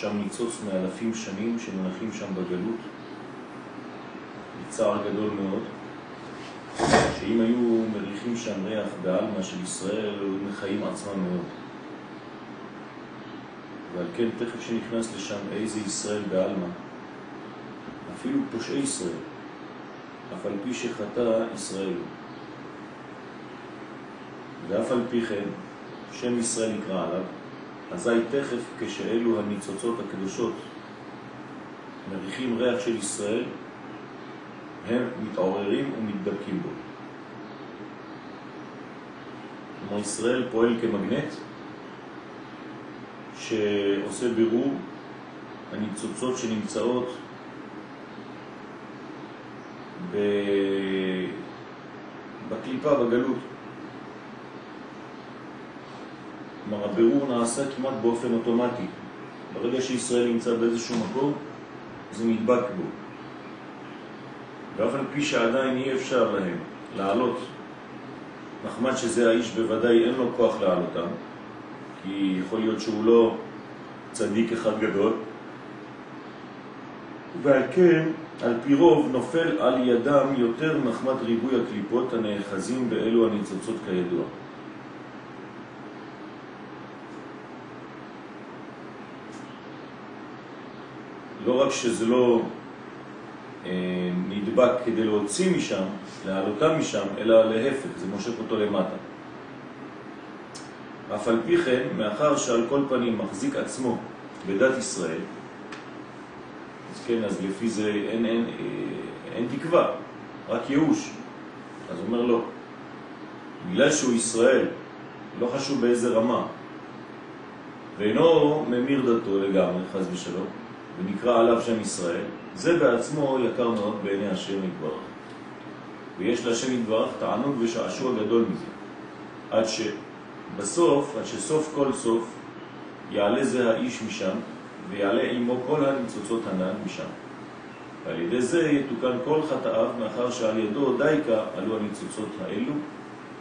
שם ניצוץ מאלפים שנים שמונחים שם בגלות, בצער גדול מאוד, שאם היו מריחים שם ריח בעלמא של ישראל, היו מחיים עצמם מאוד. ועל כן תכף שנכנס לשם איזה ישראל בעלמא, אפילו פושעי ישראל, אף על פי שחטא ישראל. ואף על פי כן, שם ישראל נקרא עליו, אזי תכף כשאלו הניצוצות הקדושות מריחים ריח של ישראל, הם מתעוררים ומתדבקים בו. כלומר, ישראל פועל כמגנט שעושה בירור הניצוצות שנמצאות בקליפה, בגלות. כלומר, הבירור נעשה כמעט באופן אוטומטי. ברגע שישראל נמצא באיזשהו מקום, זה נדבק בו. ואף על פי שעדיין אי אפשר להם לעלות, נחמד שזה האיש בוודאי אין לו כוח לעלותם, כי יכול להיות שהוא לא צדיק אחד גדול, ועל כן, על פי רוב, נופל על ידם יותר מחמת ריבוי הקליפות הנאחזים באלו הניצוצות כידוע. לא רק שזה לא אה, נדבק כדי להוציא משם, להעלותם משם, אלא להפך, זה מושך אותו למטה. אף על פי כן, מאחר שעל כל פנים מחזיק עצמו בדת ישראל, אז כן, אז לפי זה אין, אין, אה, אין תקווה, רק ייאוש. אז הוא אומר לו, בגלל שהוא ישראל, לא חשוב באיזה רמה, ואינו ממיר דתו לגמרי, חז ושלום, ונקרא עליו שם ישראל, זה בעצמו יקר מאוד בעיני השם יתברך. ויש להשם יתברך תענוג ושעשוע גדול מזה. עד שבסוף, עד שסוף כל סוף, יעלה זה האיש משם, ויעלה עמו כל הניצוצות הנן משם. ועל ידי זה יתוקן כל חטאיו, מאחר שעל ידו דייקה עלו הניצוצות האלו,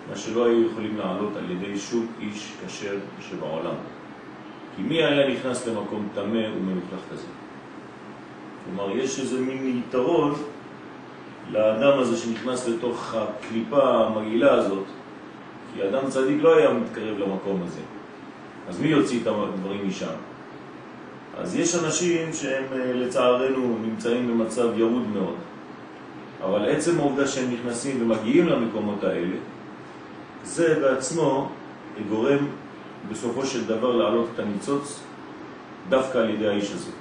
מה שלא היו יכולים לעלות על ידי שום איש כשר שבעולם. כי מי היה נכנס למקום תמה ומלוכלך כזה? כלומר, יש איזה מין יתרון לאדם הזה שנכנס לתוך הקליפה המגעילה הזאת, כי אדם צדיק לא היה מתקרב למקום הזה. אז מי יוציא את הדברים משם? אז יש אנשים שהם אה, לצערנו נמצאים במצב ירוד מאוד, אבל עצם העובדה שהם נכנסים ומגיעים למקומות האלה, זה בעצמו גורם בסופו של דבר להעלות את הניצוץ דווקא על ידי האיש הזה.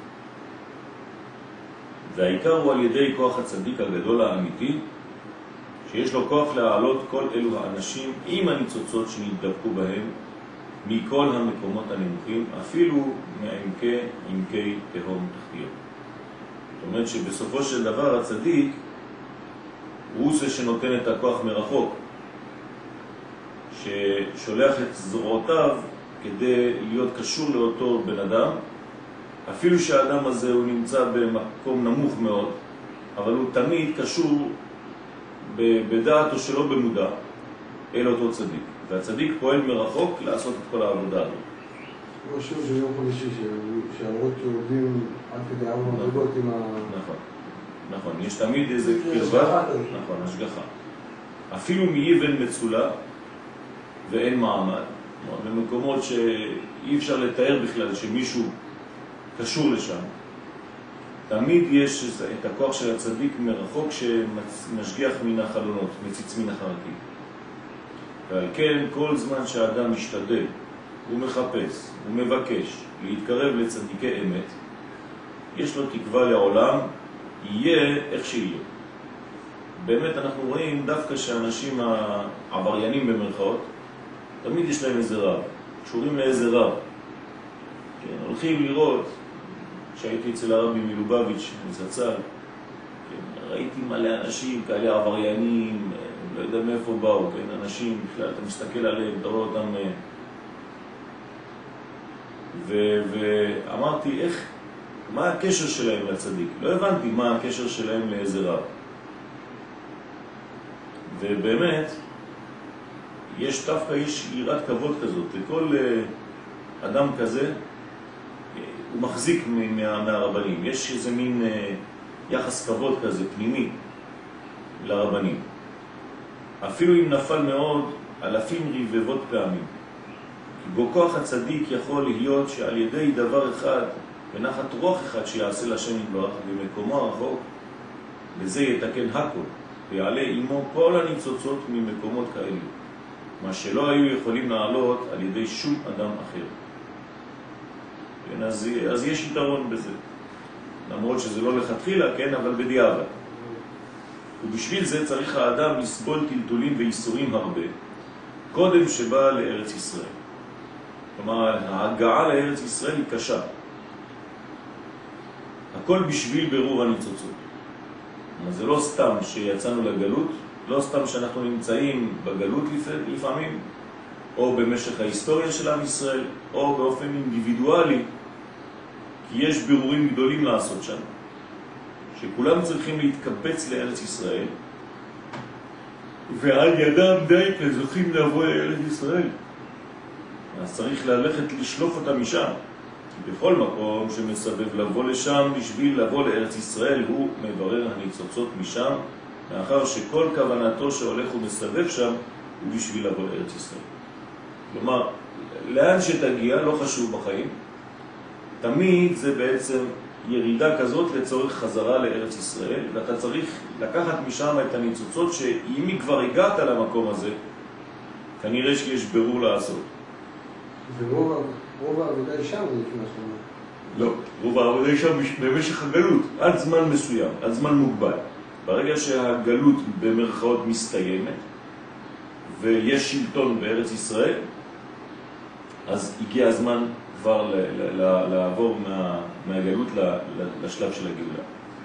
והעיקר הוא על ידי כוח הצדיק הגדול האמיתי, שיש לו כוח להעלות כל אלו האנשים עם הניצוצות שנתדבקו בהם מכל המקומות הנמוכים, אפילו מעמקי עמקי תהום תחתיות. זאת אומרת שבסופו של דבר הצדיק הוא זה שנותן את הכוח מרחוק, ששולח את זרועותיו כדי להיות קשור לאותו בן אדם אפילו שהאדם הזה הוא נמצא במקום נמוך מאוד, אבל הוא תמיד קשור בדעת או שלא במודע אל אותו צדיק. והצדיק פועל מרחוק לעשות את כל העבודה הזאת. כמו שוב של יום חמישי, שהאורות שעובדים עד כדי ארבע נכון. מדרגות עם ה... נכון, נכון. יש תמיד איזה קרבה, נכון, השגחה. אפילו מאבן מצולה ואין מעמד, במקומות שאי אפשר לתאר בכלל שמישהו קשור לשם. תמיד יש את הכוח של הצדיק מרחוק שמשגיח מן החלונות, מציץ מן החרקים. ועל כן כל זמן שהאדם משתדל, הוא מחפש, הוא מבקש להתקרב לצדיקי אמת, יש לו תקווה לעולם, יהיה איך שיהיה. באמת אנחנו רואים דווקא שאנשים העבריינים במרכאות, תמיד יש להם איזה רב, קשורים לאיזה רב. כן, הולכים לראות כשהייתי אצל הרבי מלובביץ', מזצ"ל, כן, ראיתי מלא אנשים כאלה עבריינים, לא יודע מאיפה באו, כן, אנשים, בכלל, אתה מסתכל עליהם, אתה רואה אותם... אה, ואמרתי, איך, מה הקשר שלהם לצדיק? לא הבנתי מה הקשר שלהם לאיזה רב. ובאמת, יש דווקא, יש יראת כבוד כזאת, לכל אה, אדם כזה, הוא מחזיק מה, מהרבנים, יש איזה מין אה, יחס כבוד כזה, פנימי, לרבנים. אפילו אם נפל מאוד, אלפים רבבות פעמים. בו כוח הצדיק יכול להיות שעל ידי דבר אחד, ונחת רוח אחד שיעשה לשם יתברך במקומו הרחוק, וזה יתקן הכל, ויעלה עמו כל הניצוצות ממקומות כאלו. מה שלא היו יכולים לעלות על ידי שום אדם אחר. כן, אז, אז יש יתרון בזה. למרות שזה לא לכתחילה, כן, אבל בדיעבד. ובשביל זה צריך האדם לסבול טלטולים ואיסורים הרבה, קודם שבא לארץ ישראל. כלומר, ההגעה לארץ ישראל היא קשה. הכל בשביל ברור הניצוצות. זה לא סתם שיצאנו לגלות, לא סתם שאנחנו נמצאים בגלות לפעמים, או במשך ההיסטוריה של עם ישראל, או באופן אינדיבידואלי, כי יש בירורים גדולים לעשות שם, שכולם צריכים להתקבץ לארץ ישראל, ועל ידם די כזוכים לבוא לארץ ישראל. אז צריך ללכת לשלוף אותם משם. בכל מקום שמסבב לבוא לשם בשביל לבוא לארץ ישראל, הוא מברר הניצוצות משם מאחר שכל כוונתו שהולך ומסבב שם הוא בשביל לבוא לארץ ישראל. כלומר, לאן שתגיע, לא חשוב בחיים, תמיד זה בעצם ירידה כזאת לצורך חזרה לארץ ישראל, ואתה צריך לקחת משם את הניצוצות שאם כבר הגעת למקום הזה, כנראה שיש ברור לעשות. ורוב העבודה היא שם, לא, רוב העבודה היא שם במשך הגלות, עד זמן מסוים, עד זמן מוגבל. ברגע שהגלות במרכאות מסתיימת ויש שלטון בארץ ישראל, אז הגיע הזמן כבר לעבור מה, מהגלות לשלב של הגאולה.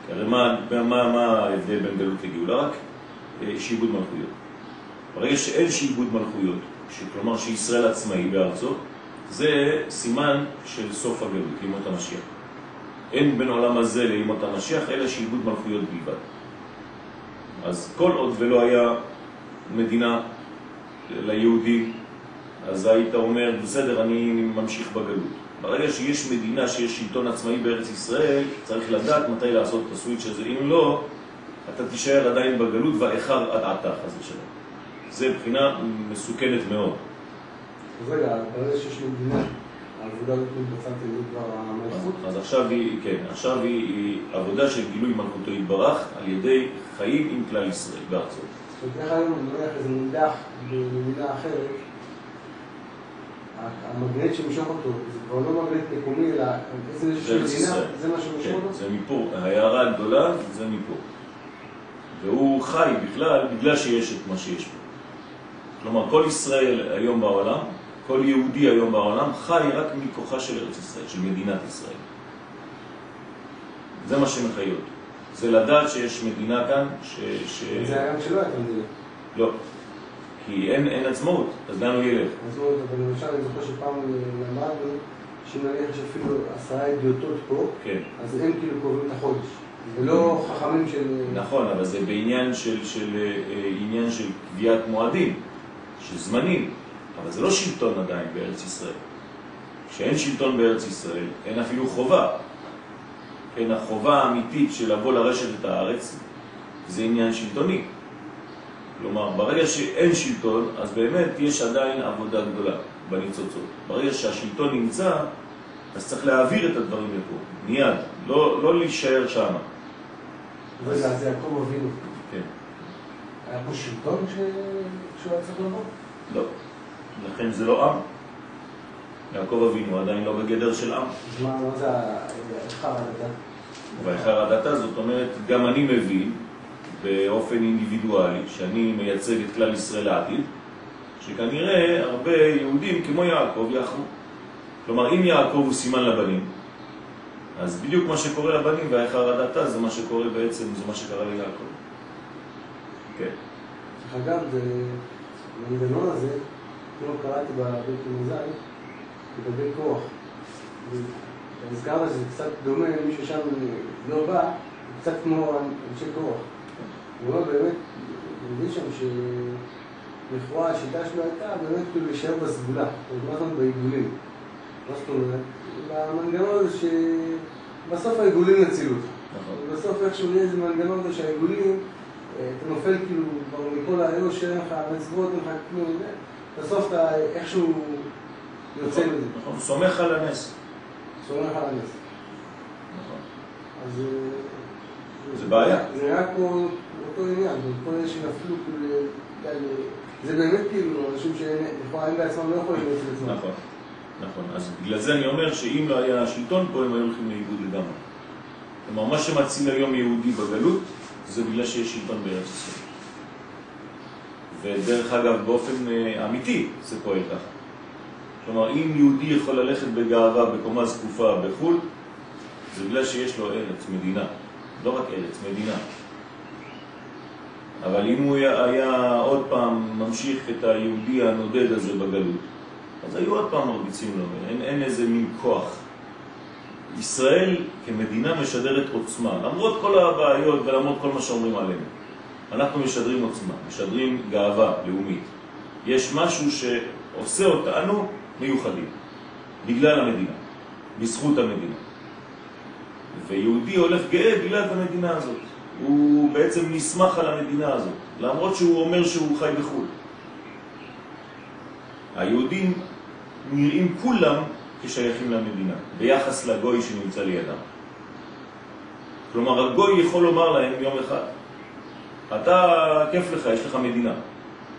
הרי מה, מה, ההבדל בין גלות לגאולה? רק אה, שיבוד מלכויות. ברגע שאין שיבוד מלכויות, כלומר שישראל עצמאי בארצו, זה סימן של סוף הגלות, לימות המשיח. אין בין עולם הזה לימות המשיח, אלא שיבוד מלכויות בלבד. אז כל עוד ולא היה מדינה ליהודי, אז היית אומר, בסדר, אני ממשיך בגלות. ברגע שיש מדינה, שיש שלטון עצמאי בארץ ישראל, צריך לדעת מתי לעשות את הסוויץ' הזה. אם לא, אתה תישאר עדיין בגלות ואיחר עד עתה, חס ושלום. זה בחינה מסוכנת מאוד. אז רגע, ברגע שיש מדינה, העבודה הזאת מתבצעת על ידי כבר המלכות? אז עכשיו היא, כן, עכשיו היא, היא עבודה של גילוי מלכותו יתברך על ידי חיים עם כלל ישראל בארצות. זאת אומרת, איך היום נניח איזה מידע במדינה אחרת, המגנט שמשוך אותו, זה כבר לא מגנט מקומי, אלא איזה איזושהי מדינה, זה מה שמשוך כן, אותו? זה מפה, ההערה הגדולה זה מפה. והוא חי בכלל בגלל שיש את מה שיש פה. כלומר, כל ישראל היום בעולם כל יהודי היום בעולם חי רק מכוחה של ארץ ישראל, של מדינת ישראל. זה מה שמחיות. זה לדעת שיש מדינה כאן ש... ש... זה היה גם שלא הייתה מדינה. לא. כי אין, אין עצמאות, אז לאן הוא ילך? אז לא, אבל למשל אני זוכר שפעם למדנו, שאם נניח יש אפילו עשרה אדיוטות פה, כן. אז הם כאילו קובעים את החודש. זה לא חכמים של... נכון, אבל זה בעניין של, של, אה, עניין של קביעת מועדים, של זמנים. אבל זה לא שלטון עדיין בארץ ישראל. כשאין שלטון בארץ ישראל, אין אפילו חובה. כן, החובה האמיתית של לבוא לרשת את הארץ זה עניין שלטוני. כלומר, ברגע שאין שלטון, אז באמת יש עדיין עבודה גדולה בניצוצות. ברגע שהשלטון נמצא, אז צריך להעביר את הדברים לפה, מיד, לא, לא להישאר שם. רגע, אז יעקב אבינו. כן. היה פה שלטון כשהוא היה צריך לבוא? לא. לכן זה לא עם. יעקב אבינו עדיין לא בגדר של עם. אז מה זה האיכר הדתה? והאיכר הדתה זאת אומרת, גם אני מבין באופן אינדיבידואלי, שאני מייצג את כלל ישראל לעתיד, שכנראה הרבה יהודים כמו יעקב יחרו. כלומר, אם יעקב הוא סימן לבנים, אז בדיוק מה שקורה לבנים והאיכר הדתה זה מה שקורה בעצם, זה מה שקרה ליעקב. כן. דרך אגב, זה, המנגנון הזה, לא קראתי בבלתי מזל, לגבי כוח. הזכרת שזה קצת דומה למי ששם לא בא, קצת כמו אנשי כוח. הוא אומר באמת, אני מבין שם שלכאורה השיטה שלו הייתה באמת כאילו להישאר בסגולה, כל הזמן בעיגולים. מה זאת אומרת? במנגנון הזה שבסוף העיגולים יצילו אותך. נכון. בסוף איכשהו יהיה איזה מנגנון הזה שהעיגולים, אה, אתה נופל כאילו כבר מכל היושר, אין לך מצוות, אין לך כלום. בסוף אתה איכשהו יוצא מזה. נכון, סומך על הנס. סומך על הנס. נכון. אז... אה, זה בעיה. זה נראה כמו אותו עניין, כל אלה שנפלו כאילו... זה באמת כאילו אנשים שלכאורה הם בעצמם לא יכולים להציל את עצמם. נכון, נכון. אז בגלל זה אני אומר שאם לא היה השלטון פה, הם היו הולכים לאיבוד לגמרי. כלומר, מה שמציל היום יהודי בגלות, זה בגלל שיש שלטון בארץ ישראל. ודרך אגב, באופן אה, אמיתי זה פועל ככה. כלומר, אם יהודי יכול ללכת בגאווה בקומה זקופה בחו"ל, זה בגלל שיש לו ארץ, מדינה. לא רק ארץ, מדינה. אבל אם הוא היה, עוד פעם ממשיך את היהודי הנודד הזה בגלות, אז היו עוד פעם מרביצים לו, אין, אין איזה מין כוח. ישראל כמדינה משדרת עוצמה, למרות כל הבעיות ולמרות כל מה שאומרים עלינו. אנחנו משדרים עוצמה, משדרים גאווה לאומית. יש משהו שעושה אותנו מיוחדים, בגלל המדינה, בזכות המדינה. ויהודי הולך גאה בגלל המדינה הזאת. הוא בעצם נסמך על המדינה הזאת, למרות שהוא אומר שהוא חי בחו"ל. היהודים נראים כולם כשייכים למדינה, ביחס לגוי שנמצא לידם. כלומר, הגוי יכול לומר להם יום אחד, אתה, כיף לך, יש לך מדינה.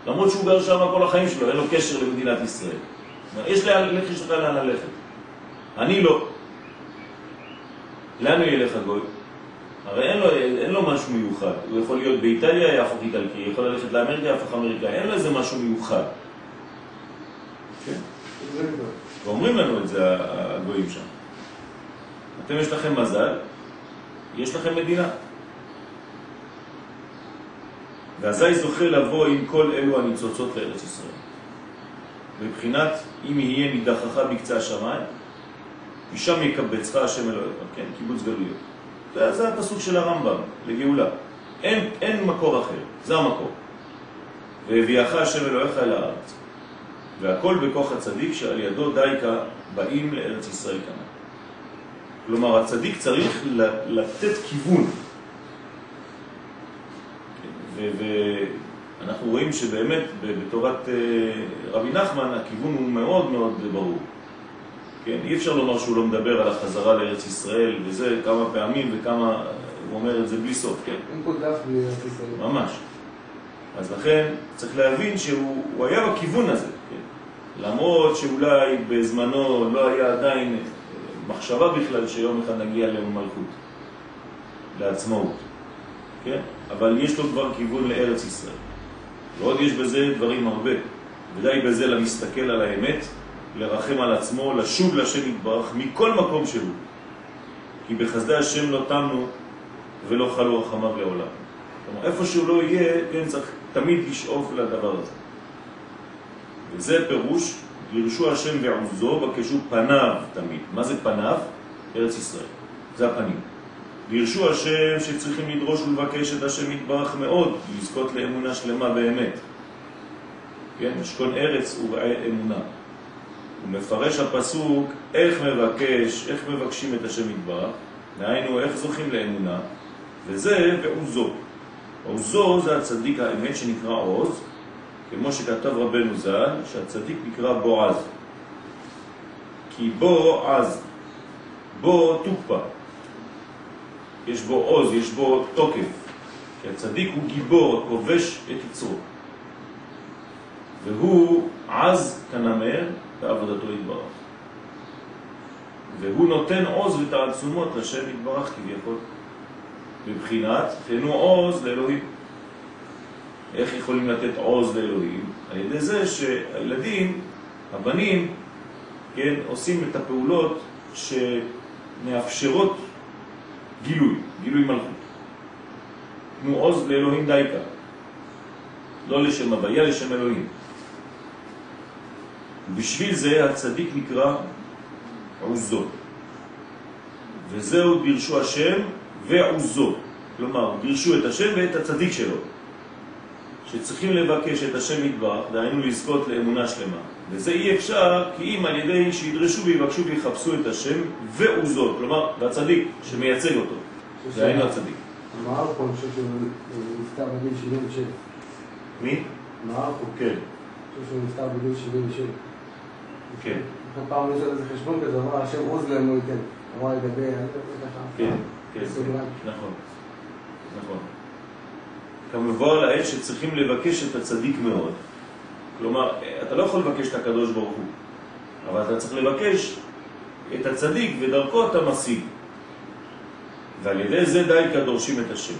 למרות שהוא גר שם כל החיים שלו, אין לו קשר למדינת ישראל. יש לך, יש לך לאן ללכת. אני לא. לאן הוא ילך הגוי? הרי אין לו, אין לו משהו מיוחד. הוא יכול להיות באיטליה, יהפוך איטלקי, יכול ללכת לאמריקה, יהפוך אמריקאי, אין לו איזה משהו מיוחד. כן? ואומרים לנו את זה הגויים שם. אתם יש לכם מזל, יש לכם מדינה. ואזי זוכה לבוא עם כל אלו הניצוצות לארץ ישראל. מבחינת אם יהיה נידחך בקצה השמיים, משם יקבצך השם אלוהיך, כן, קיבוץ גלויות. זה, זה הפסוק של הרמב"ם לגאולה. אין, אין מקור אחר, זה המקור. והביאך השם אלוהיך אל הארץ. והכל בכוח הצדיק שעל ידו דייקה באים לארץ ישראל כאן. כלומר, הצדיק צריך לתת כיוון. ואנחנו רואים שבאמת בתורת אה, רבי נחמן הכיוון הוא מאוד מאוד ברור. כן? אי אפשר לומר שהוא לא מדבר על החזרה לארץ ישראל, וזה כמה פעמים וכמה, הוא אומר את זה בלי סוף, כן? אין פה דף בארץ ישראל. ממש. אז לכן צריך להבין שהוא הוא היה בכיוון הזה, כן? למרות שאולי בזמנו לא היה עדיין מחשבה בכלל שיום אחד נגיע למלכות, לעצמאות, כן? אבל יש לו כבר כיוון לארץ ישראל. ועוד יש בזה דברים הרבה, ודי בזה למסתכל על האמת, לרחם על עצמו, לשוב לשם יתברך מכל מקום שהוא. כי בחסדי השם לא תמנו ולא חלו רחמיו לעולם. כלומר, איפה שהוא לא יהיה, כן, צריך תמיד לשאוף לדבר הזה. וזה פירוש, ירשו השם ועוזו, בקשו פניו תמיד. מה זה פניו? ארץ ישראל. זה הפנים. וירשו השם שצריכים לדרוש ולבקש את השם יתברך מאוד, לזכות לאמונה שלמה באמת. כן, משכון ארץ וראה אמונה. הוא מפרש הפסוק איך מבקש, איך מבקשים את השם יתברך, דהיינו איך זוכים לאמונה, וזה ועוזו. עוזו זה הצדיק האמת שנקרא עוז, כמו שכתב רבנו ז"ל, שהצדיק נקרא בועז. כי בו עז, בו תוקפה. יש בו עוז, יש בו תוקף. כי הצדיק הוא גיבור, כובש את יצרו. והוא עז כנמר בעבודתו יתברך. והוא נותן עוז ותעצומות לשם יתברך כביכול. בבחינת תנו עוז לאלוהים. איך יכולים לתת עוז לאלוהים? על ידי זה שהילדים, הבנים, כן, עושים את הפעולות שמאפשרות גילוי, גילוי מלכות. תנו עוז לאלוהים דייקה. לא לשם הוויה, לשם אלוהים. ובשביל זה הצדיק נקרא עוזו. וזהו דרשו השם ועוזו. כלומר, דרשו את השם ואת הצדיק שלו. שצריכים לבקש את השם יתברך, דהיינו לזכות לאמונה שלמה. וזה אי אפשר כי אם על ידי שידרשו ויבקשו ויחפשו את השם ועוזו, כלומר, והצדיק שמייצג אותו. דהיינו הצדיק. המערכו, אני חושב שהוא נפטר בגיל 77. מי? המערכו, כן, אני חושב שהוא נפטר בגיל 77. כן, פעם יש לו איזה חשבון כזה, אמר השם עוז להם לא ייתן. אמר לגבי. כן, כן, בסוגריים. נכון, נכון. כמובן לאל שצריכים לבקש את הצדיק מאוד. כלומר, אתה לא יכול לבקש את הקדוש ברוך הוא, אבל אתה צריך לבקש את הצדיק ודרכו אתה משיג. ועל ידי זה די כדורשים את השם.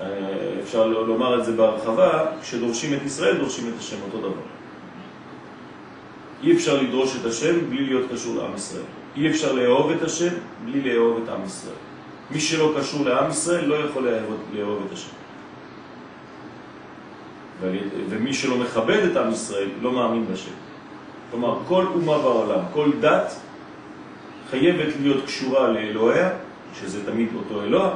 אה, אפשר לומר את זה בהרחבה, כשדורשים את ישראל דורשים את השם אותו דבר. אי אפשר לדרוש את השם בלי להיות קשור לעם ישראל. אי אפשר לאהוב את השם בלי לאהוב את עם ישראל. מי שלא קשור לעם ישראל לא יכול לאהוב, לאהוב את השם. ומי שלא מכבד את עם ישראל לא מאמין בשם. כלומר, כל אומה בעולם, כל דת חייבת להיות קשורה לאלוהיה, שזה תמיד אותו אלוה,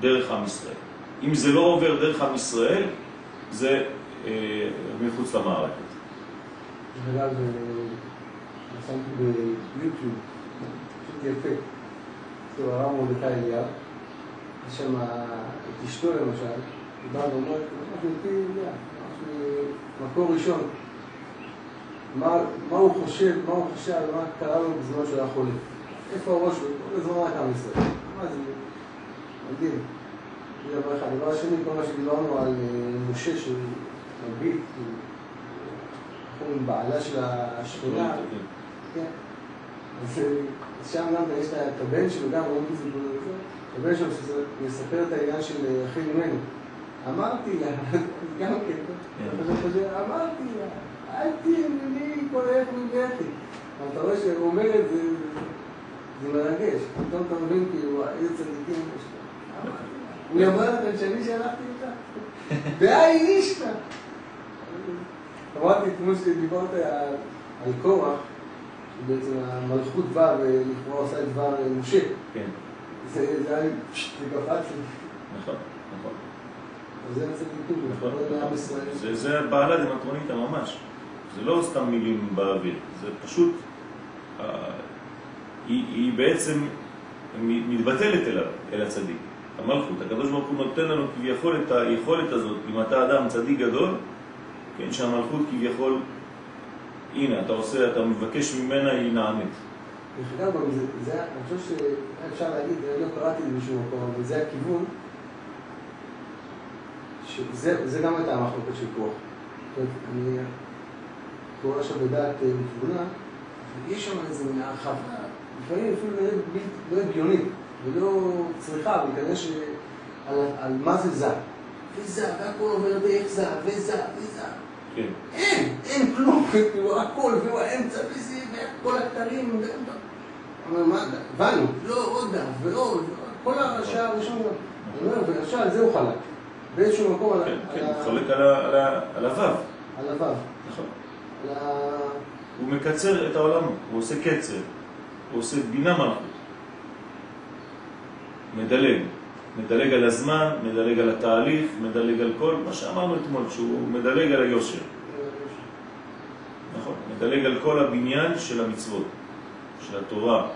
דרך עם ישראל. אם זה לא עובר דרך עם ישראל, זה אה, מחוץ למערכת. אה, שמתי ביוטיוב, יפה. כאילו הרב מרדכי אליהו, יש שם את אשתו למשל, היא באה ואומרת, ממקור ראשון. מה, הוא חושב, מה הוא חושב, מה קרה לו בזמן שהוא היה חולה. איפה הראש שלו, כל הזמן רק עם ישראל. מה זה, מדהים. זה דבר אחד. דבר שני, כל מה שדיברנו על אה, משה שהוא מביט, הוא עם בעלה של השכונה, כן. אז אה, שם גם יש את הבן שלו, גם רואים את זה, הבן שלו מספר את העניין של אה, אחי ממנו. אמרתי לה, גם כן, חושב, אמרתי לה, אל תהיה כל איך מבכי. אבל אתה רואה שהוא אומר את זה, זה מרגש. פתאום אתה מבין כאילו, איזה צדיקים יש לו. הוא אמר לכם שאני שלחתי אותה? והי אישתא. אמרתי כמו שדיברת על- קורח, שבעצם המלכות באה ולכאורה עושה את דבר משה. כן, זה היה לי, זה קפץ לי. נכון, נכון. זה נכון. לכבוד לעם ישראל. זה, בעלה דמטרוניתא ממש. זה לא סתם מילים באוויר, זה פשוט, אה, היא, היא בעצם מתבטלת אליו, אל הצדיק. המלכות, הקדוש ברוך הוא נותן לנו כביכול את היכולת הזאת, אם אתה אדם צדיק גדול, כן, שהמלכות כביכול, הנה, אתה עושה, אתה מבקש ממנה, היא נענית. דרך אגב, אני חושב שאפשר להגיד, אני לא קראתי את זה בשום מקום, אבל זה הכיוון, שזה זה גם הייתה המחלוקת של כוח. זאת אומרת, אני קורא עכשיו בדעת אה, בתבונה, יש שם איזה מין הרחבה, לפעמים אפילו לא הגיונית, ולא צריכה, אבל כנראה ש... על, מה זה זר. וזה, והכל עובר דרך זר, וזה, וזה. כן, אין, אין כלום, כאילו הכל, והוא האמצע, וזה, וכל הכתרים, ו- אבל מה, הבנו, לא עוד דף, ועוד, כל השעה הראשונה, ועכשיו על זה הוא חלק, באיזשהו מקום על ה- כן, כן, הוא חולק על הוו, על הוו, נכון. הוא מקצר את העולם, הוא עושה קצר, הוא עושה בינה מלכות. מדלג, מדלג על הזמן, מדלג על התהליך, מדלג על כל מה שאמרנו אתמול, שהוא מדלג על היושר, נכון? מדלג על כל הבניין של המצוות, של התורה,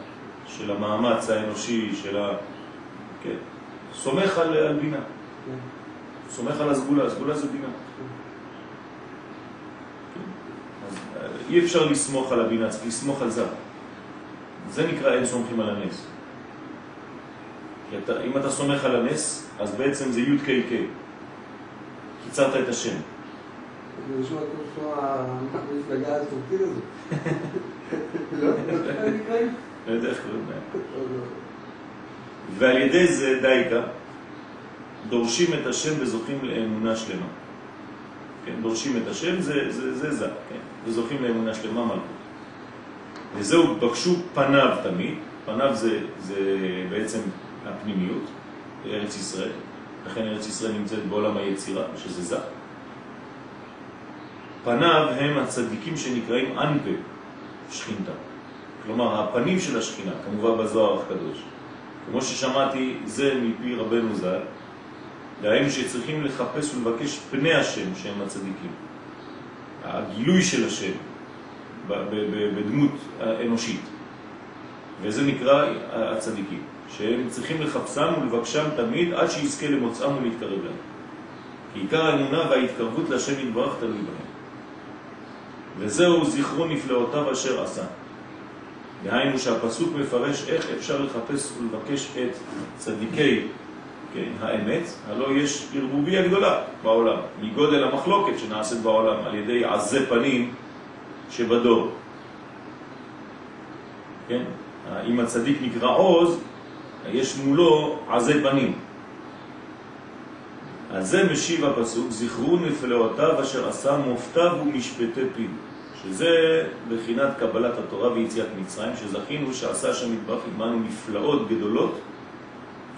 של המאמץ האנושי, של ה... כן, סומך על, על בינה, סומך על הסגולה, הסגולה זה בינה. אז אה, אי אפשר לסמוך על הבינה, צריך לסמוך על זה. זה נקרא אין סומכים על הנס. כי אתה, אם אתה סומך על הנס, אז בעצם זה י' ק' ק'. קיצרת את השם. זה נשמע כמו המפלגה הטורקית הזאת. לא? נקראים? יודע איך קוראים להם. לא, לא. ועל ידי זה דייקה דורשים את השם וזוכים לאמונה שלמה. כן, דורשים את השם, זה זה, זה, זה כן, וזוכים לאמונה שלמה מלכות. וזהו, בקשו פניו תמיד, פניו זה, זה בעצם הפנימיות, ארץ ישראל, לכן ארץ ישראל נמצאת בעולם היצירה, שזה זה. פניו הם הצדיקים שנקראים אנפה, שכינתה. כלומר, הפנים של השכינה, כמובן בזוהר הקדוש. כמו ששמעתי, זה מפי רבנו ז"ל, דהיינו שצריכים לחפש ולבקש פני השם שהם הצדיקים. הגילוי של השם בדמות אנושית. וזה נקרא הצדיקים, שהם צריכים לחפשם ולבקשם תמיד עד שיזכה למוצאם ולהתקרב להם. כי עיקר האמונה וההתקרבות להשם יתברך תלוי בהם. וזהו זכרו נפלאותיו אשר עשה. דהיינו שהפסוק מפרש איך אפשר לחפש ולבקש את צדיקי כן, האמת, הלא יש ערבוביה גדולה בעולם, מגודל המחלוקת שנעשית בעולם על ידי עזי פנים שבדור. כן? אם הצדיק נקרא עוז, יש מולו עזי פנים. על זה משיב הפסוק, זכרו נפלאותיו אשר עשה מופתיו ומשפטי פיו. שזה בחינת קבלת התורה ויציאת מצרים, שזכינו שעשה השם יתברך עמנו נפלאות גדולות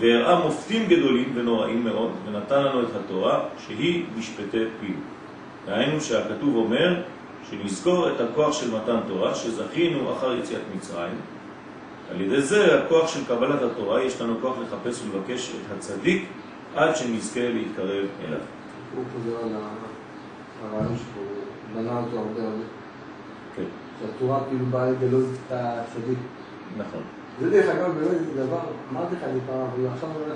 והראה מופתים גדולים ונוראים מאוד, ונתן לנו את התורה שהיא משפטי פיו. דהיינו שהכתוב אומר שנזכור את הכוח של מתן תורה שזכינו אחר יציאת מצרים. על ידי זה, הכוח של קבלת התורה, יש לנו כוח לחפש ולבקש את הצדיק עד שנזכה להתקרב אליו. הוא חוזר על הרעיון שהוא בנה אותו הרבה הרבה. כן. שהתורה כאילו באה לגלות את הצדיק. נכון. זה דרך אגב באמת דבר, אמרתי לך את זה פעם, אבל עכשיו אני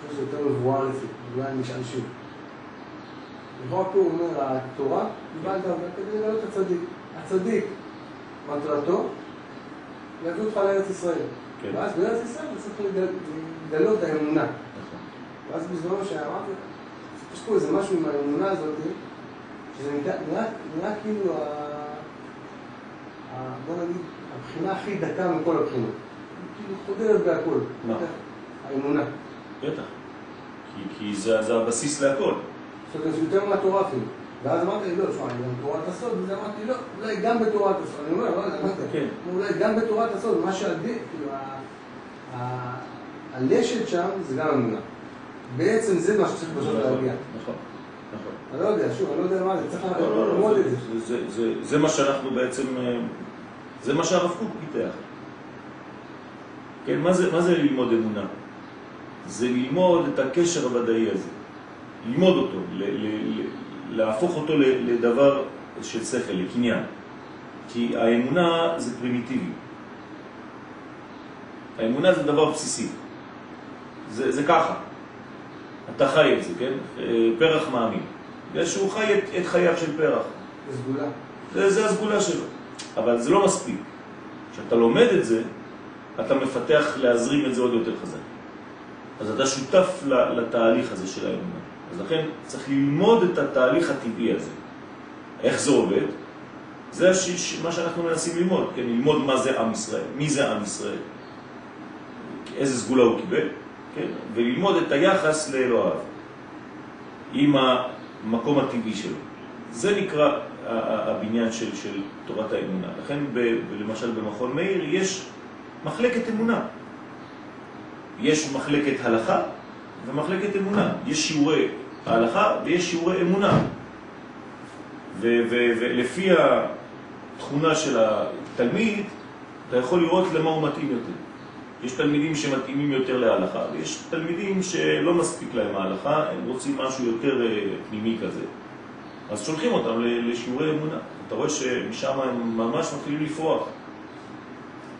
חושב שזה יותר מבואר לזה, אולי אני אשאל שוב. לכאורה פה הוא אומר, התורה באה כדי לגלות את הצדיק. הצדיק, מטרתו, להביא אותך לארץ ישראל. כן. ואז בארץ ישראל צריך לגלות האמונה. ואז בזמנו שאמרתי, יש פה איזה משהו עם האמונה הזאת, שזה נראה- כאילו, בוא נגיד, הבחינה הכי דקה מכל הבחינות. כאילו חודרת בהכל. מה? האמונה. בטח. כי, כי זה, זה הבסיס להכל. זאת אומרת, זה יותר מהתורה אפילו. ואז אמרתי לי, לא, שמע, אני גם תורת הסוד, וזה אמרתי, לא, אולי גם בתורת הסוד. אני אומר, לא. אולי גם בתורת הסוד, מה שעדיף, כאילו, הלשת שם זה גם אמונה. בעצם זה מה שצריך בסוף להגיע. נכון, נכון. אני לא יודע, שוב, אני לא יודע מה זה, צריך לא, לא, ללמוד לא, את זה. זה, זה, מה שאנחנו בעצם, אה, זה מה שהרב קוק פיתח. כן, מה זה, מה זה ללמוד אמונה? זה ללמוד את הקשר הוודאי הזה. ללמוד אותו, ל, ל, ל, להפוך אותו לדבר של שכל, לקניין. כי האמונה זה פרימיטיבי. האמונה זה דבר בסיסי. זה, זה ככה. אתה חי את זה, כן? אה, פרח מאמין. בגלל שהוא חי את, את חייו של פרח. זה סגולה. זה, זה הסגולה שלו. אבל זה לא מספיק. כשאתה לומד את זה, אתה מפתח להזרים את זה עוד יותר חזק. אז אתה שותף לתהליך הזה של האמונה. אז לכן צריך ללמוד את התהליך הטבעי הזה. איך זה עובד? זה הש... ש- מה שאנחנו מנסים ללמוד, כן? ללמוד מה זה עם ישראל, מי זה עם ישראל, איזה סגולה הוא קיבל, כן? וללמוד את היחס לאלוהיו עם המקום הטבעי שלו. זה נקרא הבניין של, של תורת האמונה. לכן ב, למשל במכון מאיר יש מחלקת אמונה. יש מחלקת הלכה ומחלקת אמונה. יש שיעורי ההלכה ויש שיעורי אמונה. ולפי התכונה של התלמיד, אתה יכול לראות למה הוא מתאים יותר. יש תלמידים שמתאימים יותר להלכה, ויש תלמידים שלא מספיק להם ההלכה, הם רוצים משהו יותר אה, פנימי כזה. אז שולחים אותם לשיעורי אמונה. אתה רואה שמשם הם ממש מתחילים לפרוח.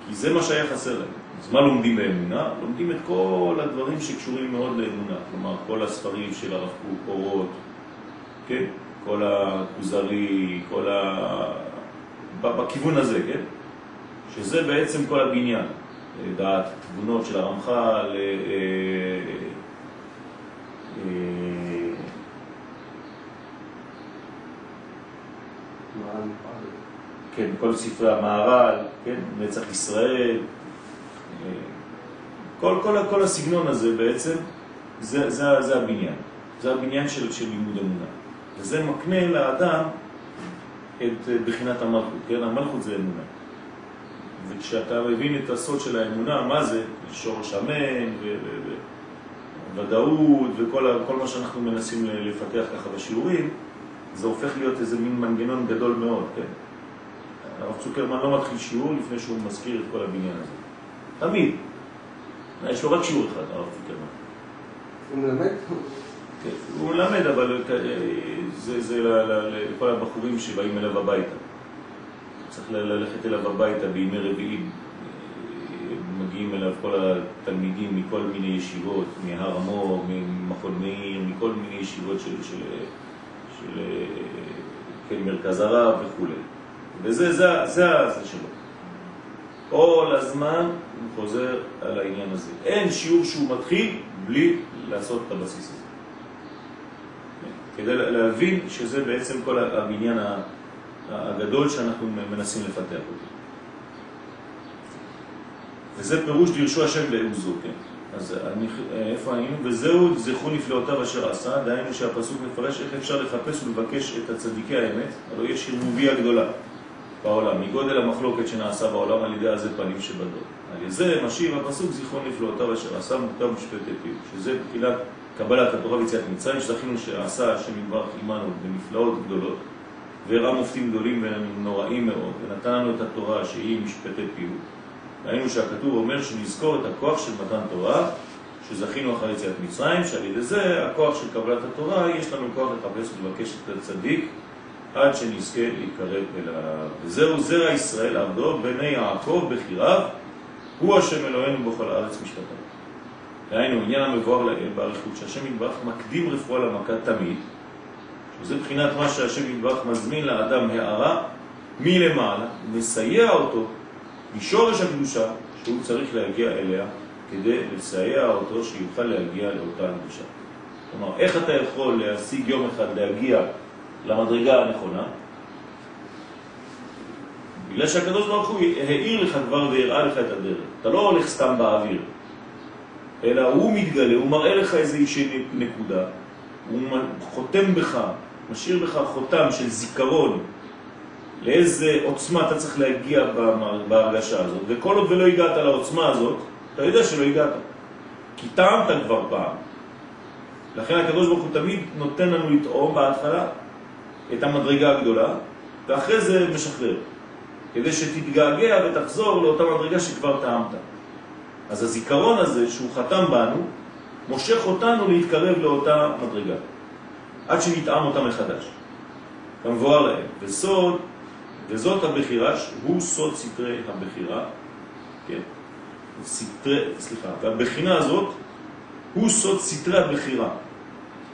כי זה מה שהיה חסר להם. אז מה לומדים באמונה? לומדים את כל הדברים שקשורים מאוד לאמונה. כלומר, כל הספרים של הרב קוק, אורות, כן? כל הכוזרי, כל ה... בכיוון הזה, כן? שזה בעצם כל הבניין. דעת תבונות של הרמח"ל, אה, אה, אה. כן, כל ספרי המהר"ל, כן, נצח ישראל, כל, כל, כל הסגנון הזה בעצם, זה, זה, זה הבניין. זה הבניין של, של לימוד אמונה. וזה מקנה לאדם את אה, בחינת המלכות, כן? המלכות זה אמונה. וכשאתה מבין את הסוד של האמונה, מה זה? שורש אמן, ו- ו- ו- ודאות וכל מה שאנחנו מנסים לפתח ככה בשיעורים, זה הופך להיות איזה מין מנגנון גדול מאוד, כן? הרב צוקרמן לא מתחיל שיעור לפני שהוא מזכיר את כל הבניין הזה. תמיד. יש לו רק שיעור אחד, הרב צוקרמן. הוא מלמד? כן, הוא מלמד, אבל אה, זה, זה ל- ל- לכל הבחורים שבאים אליו הביתה. צריך ללכת אליו הביתה בימי רביעים. אה, מגיעים אליו כל התלמידים מכל מיני ישיבות, מהר המור, ממכון מאיר, מכל מיני ישיבות של, של, של, אה, כן, מרכז הרב וכו'. וזה זה, זה, זה שלו. כל הזמן הוא חוזר על העניין הזה. אין שיעור שהוא מתחיל בלי לעשות את הבסיס הזה. כדי להבין שזה בעצם כל הבניין הגדול שאנחנו מנסים לפתח אותו. וזה פירוש דרשו השם לעוזו, כן? אז אני, איפה היינו? וזהו זכרו נפלאותיו אשר עשה, דהיינו שהפסוק מפרש איך אפשר לחפש ולבקש את הצדיקי האמת, הלוא יש ערבוביה גדולה בעולם, מגודל המחלוקת שנעשה בעולם על ידי עזי פנים שבדור. על זה משיב הפסוק זכרו נפלאותיו אשר עשה מוטב משפטי פיו, שזה תחילת קבלת התורה ויציאת מצרים, שזכינו שעשה השם יתברך עמנו בנפלאות גדולות, והראה מופתים גדולים ונוראים מאוד, ונתן לנו את התורה שהיא משפטי פיו. ראינו שהכתוב אומר שנזכור את הכוח של מתן תורה, שזכינו אחרי יציאת מצרים, שעל ידי זה הכוח של קבלת התורה, יש לנו כוח לחפש ולבקש את הצדיק עד שנזכה להתקרב אליו. וזהו זרע ישראל עבדו, בני יעקב בחיריו, הוא השם אלוהינו בכל הארץ משפטיו. דהיינו, עניין המבואר לאל באריכות, שהשם יתברך מקדים רפואה למכה תמיד, שזה בחינת מה שהשם יתברך מזמין לאדם הערה מלמעלה, ומסייע אותו משורש הקדושה שהוא צריך להגיע אליה כדי לסייע אותו שיוכל להגיע לאותה הקדושה. כלומר, איך אתה יכול להשיג יום אחד להגיע למדרגה הנכונה? בגלל שהקדוש ברוך הוא העיר לך כבר והראה לך את הדרך. אתה לא הולך סתם באוויר, אלא הוא מתגלה, הוא מראה לך איזושהי נקודה, הוא חותם בך, משאיר בך חותם של זיכרון לאיזה עוצמה אתה צריך להגיע בהרגשה הזאת, וכל עוד ולא הגעת לעוצמה הזאת, אתה יודע שלא הגעת, כי טעמת כבר פעם. לכן הקדוש ברוך הוא תמיד נותן לנו לטעום בהתחלה את המדרגה הגדולה, ואחרי זה משחרר, כדי שתתגעגע ותחזור לאותה מדרגה שכבר טעמת. אז הזיכרון הזה שהוא חתם בנו, מושך אותנו להתקרב לאותה מדרגה, עד שנטעם אותה מחדש. כמבואר להם, וסוד, וזאת הבחירה, הוא סוד סתרי הבחירה, כן, סתרי, סליחה, והבחינה הזאת הוא סוד סתרי הבחירה,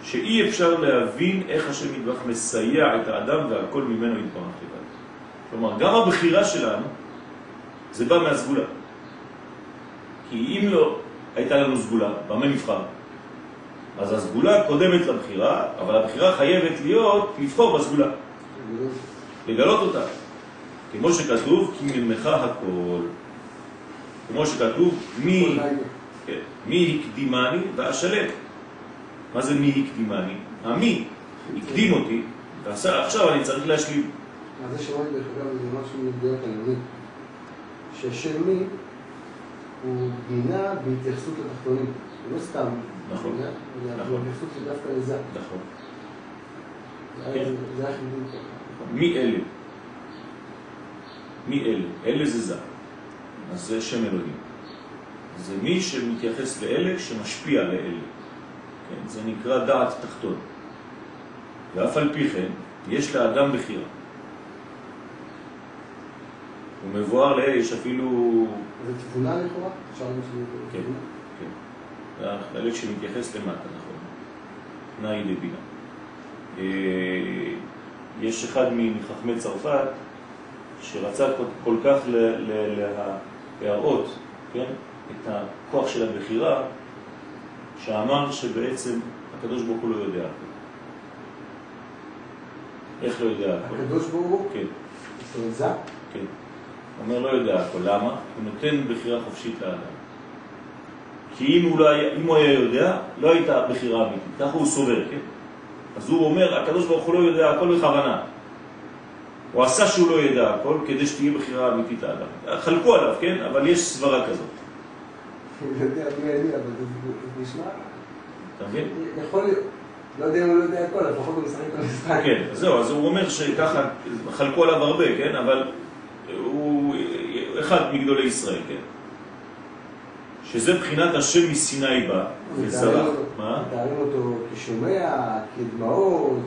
שאי אפשר להבין איך השם יתברך מסייע את האדם והכל ממנו יתברך לבד. כלומר, גם הבחירה שלנו, זה בא מהסגולה. כי אם לא הייתה לנו סגולה, במה נבחר? אז הסגולה קודמת לבחירה, אבל הבחירה חייבת להיות לבחור בסגולה, לגלות אותה. כמו שכתוב, כי ממך הכל. כמו שכתוב, מי, כן, מי הקדימני ואשלם. מה זה מי הקדימני? המי הקדים אותי, ועכשיו אני צריך להשלים. אז זה שמעתי דרך אגב, זה משהו מדויק על שהשם מי הוא בינה בהתייחסות לתחתונים, זה לא סתם נכון, נכון. בהתייחסות דווקא לזה. נכון. זה כן. היה- זה היה חידוד ככה. מי אלה? מי אלה? אלה זה זה. אז זה שם אלוהים. זה מי שמתייחס לאלה שמשפיע לאלה. כן, זה נקרא דעת תחתון. ואף על פי כן, יש לאדם בחירה. הוא מבואר לאלה, יש אפילו... זה תבונה לכאורה? אפשר להגיד כן? כן. החלק שמתייחס למטה, נכון. נאי לבינה. אה, יש אחד מחכמי צרפת שרצה כל- כך להראות, כן, את הכוח של הבחירה, שאמר שבעצם הקדוש ברוך הוא לא יודע הכל. איך לא יודע הכל? הקדוש ברוך הוא, כן, זה, כן. אומר לא יודע הכל. למה? הוא נותן בחירה חופשית לאדם. כי אם הוא, לא היה, אם הוא היה יודע, לא הייתה בחירה אמיתית. ככה הוא סובר, כן? אז הוא אומר, הקדוש ברוך הוא לא יודע הכל בכוונה. הוא עשה שהוא לא ידע הכל כדי שתהיה בחירה אמיתית לאדם. חלקו עליו, כן? אבל יש סברה כזאת. אני יודע מי אני, אבל זה נשמע אתה מבין? יכול להיות. לא יודע אם הוא לא יודע הכל, לפחות הוא משחק את המשחק. כן, אז זהו, אז הוא אומר שככה חלקו עליו הרבה, כן? אבל הוא אחד מגדולי ישראל, כן? שזה בחינת השם מסיני בא, וזרח. מה? מתארים אותו כשומע, כדמעות,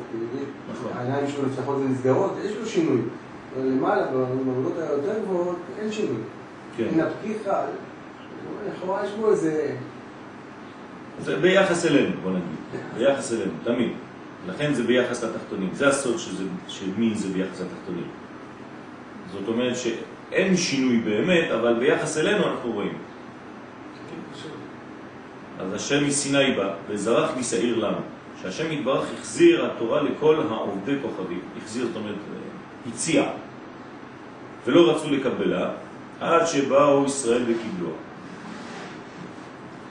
נכון. העיניים שלו נפתחות ונסגרות, יש לו שינוי. למעלה, במדרגות היותר גבוהות, אין שינוי. כן. אין הפתיחה, זה ביחס אלינו, בוא נגיד. ביחס אלינו, תמיד. לכן זה ביחס לתחתונים. זה הסוד שזה, של מי זה ביחס לתחתונים. זאת אומרת שאין שינוי באמת, אבל ביחס אלינו אנחנו רואים. אז השם מסיני בא וזרח מסעיר לנו. שהשם יתברך החזיר התורה לכל העובדי כוכבים. החזיר, זאת אומרת, הציע. ולא רצו לקבלה עד שבאו ישראל וקיבלוה.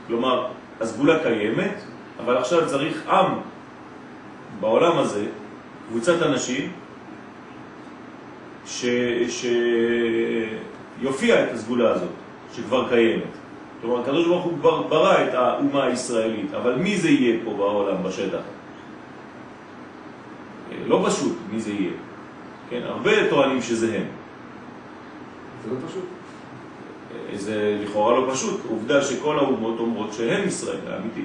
כלומר, הסגולה קיימת, אבל עכשיו צריך עם בעולם הזה, קבוצת אנשים, ש... שיופיע את הסגולה הזאת, שכבר קיימת. כלומר, הקדוש ברוך הוא כבר ברא את האומה הישראלית, אבל מי זה יהיה פה בעולם, בשטח? לא פשוט מי זה יהיה. כן, הרבה טוענים שזה הם. זה לא פשוט. זה לכאורה לא פשוט. עובדה שכל האומות אומרות שהם ישראל, האמיתי.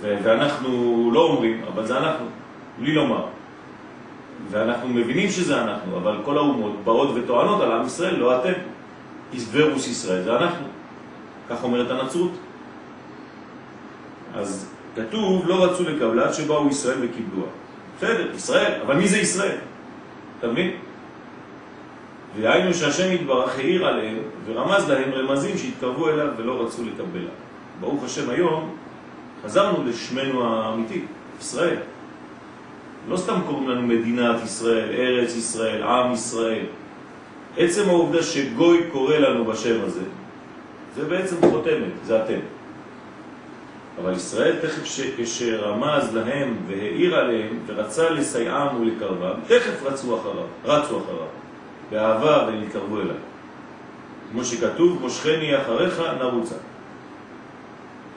ו- ואנחנו לא אומרים, אבל זה אנחנו, בלי לומר. ואנחנו מבינים שזה אנחנו, אבל כל האומות באות וטוענות על עם ישראל, לא אתם. איסברוס ישראל זה אנחנו. כך אומרת הנצרות. אז כתוב, לא רצו לקבלה עד שבאו ישראל וקיבלוה. בסדר, ישראל, אבל מי זה ישראל? אתה מבין? והיינו שהשם יתברך העיר עליהם ורמז להם רמזים שהתקרבו אליו ולא רצו לקבלה. ברוך השם היום חזרנו לשמנו האמיתי, ישראל. לא סתם קוראים לנו מדינת ישראל, ארץ ישראל, עם ישראל. עצם העובדה שגוי קורא לנו בשם הזה, זה בעצם חותמת, זה אתם. אבל ישראל תכף כשרמז להם והעיר עליהם ורצה לסייעם ולקרבם, תכף רצו אחריו, רצו אחריו, באהבה ונתקרבו אליו. כמו שכתוב, מושכני אחריך נרוצה.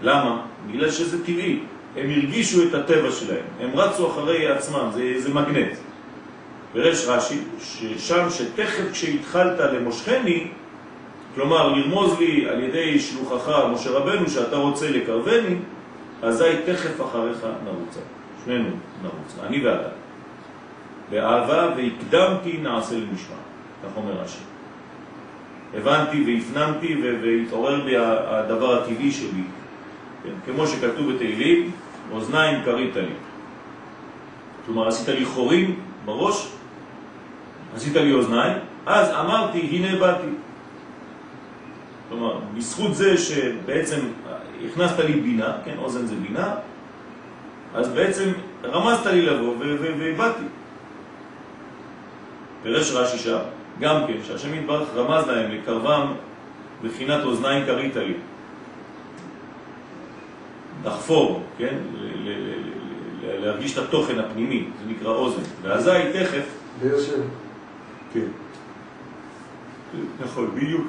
למה? בגלל שזה טבעי. הם הרגישו את הטבע שלהם, הם רצו אחרי עצמם, זה, זה מגנט. ורש רש"י, ששם שתכף כשהתחלת למושכני, כלומר לרמוז לי על ידי שלוחך משה רבנו שאתה רוצה לקרבני, אזי תכף אחריך נרוצה. שנינו נרוץ, אני ואתה. באהבה והקדמתי נעשה למשמע, כך אומר רש"י. הבנתי והפנמתי והתעורר בי הדבר הטבעי שלי, כן? כמו שכתוב בתהילים, אוזניים קרית לי. כלומר, עשית לי חורים בראש, עשית לי אוזניים, אז אמרתי, הנה באתי. כלומר, בזכות זה שבעצם הכנסת לי בינה, כן, אוזן זה בינה, אז בעצם רמזת לי לבוא ובאתי. פרש רש"י שם, גם כן, שהשם יתברך רמז להם לקרבם בחינת אוזניים קרית לי. לחפור, כן? להרגיש את התוכן הפנימי, זה נקרא אוזן. ואזי תכף... כן. נכון, בדיוק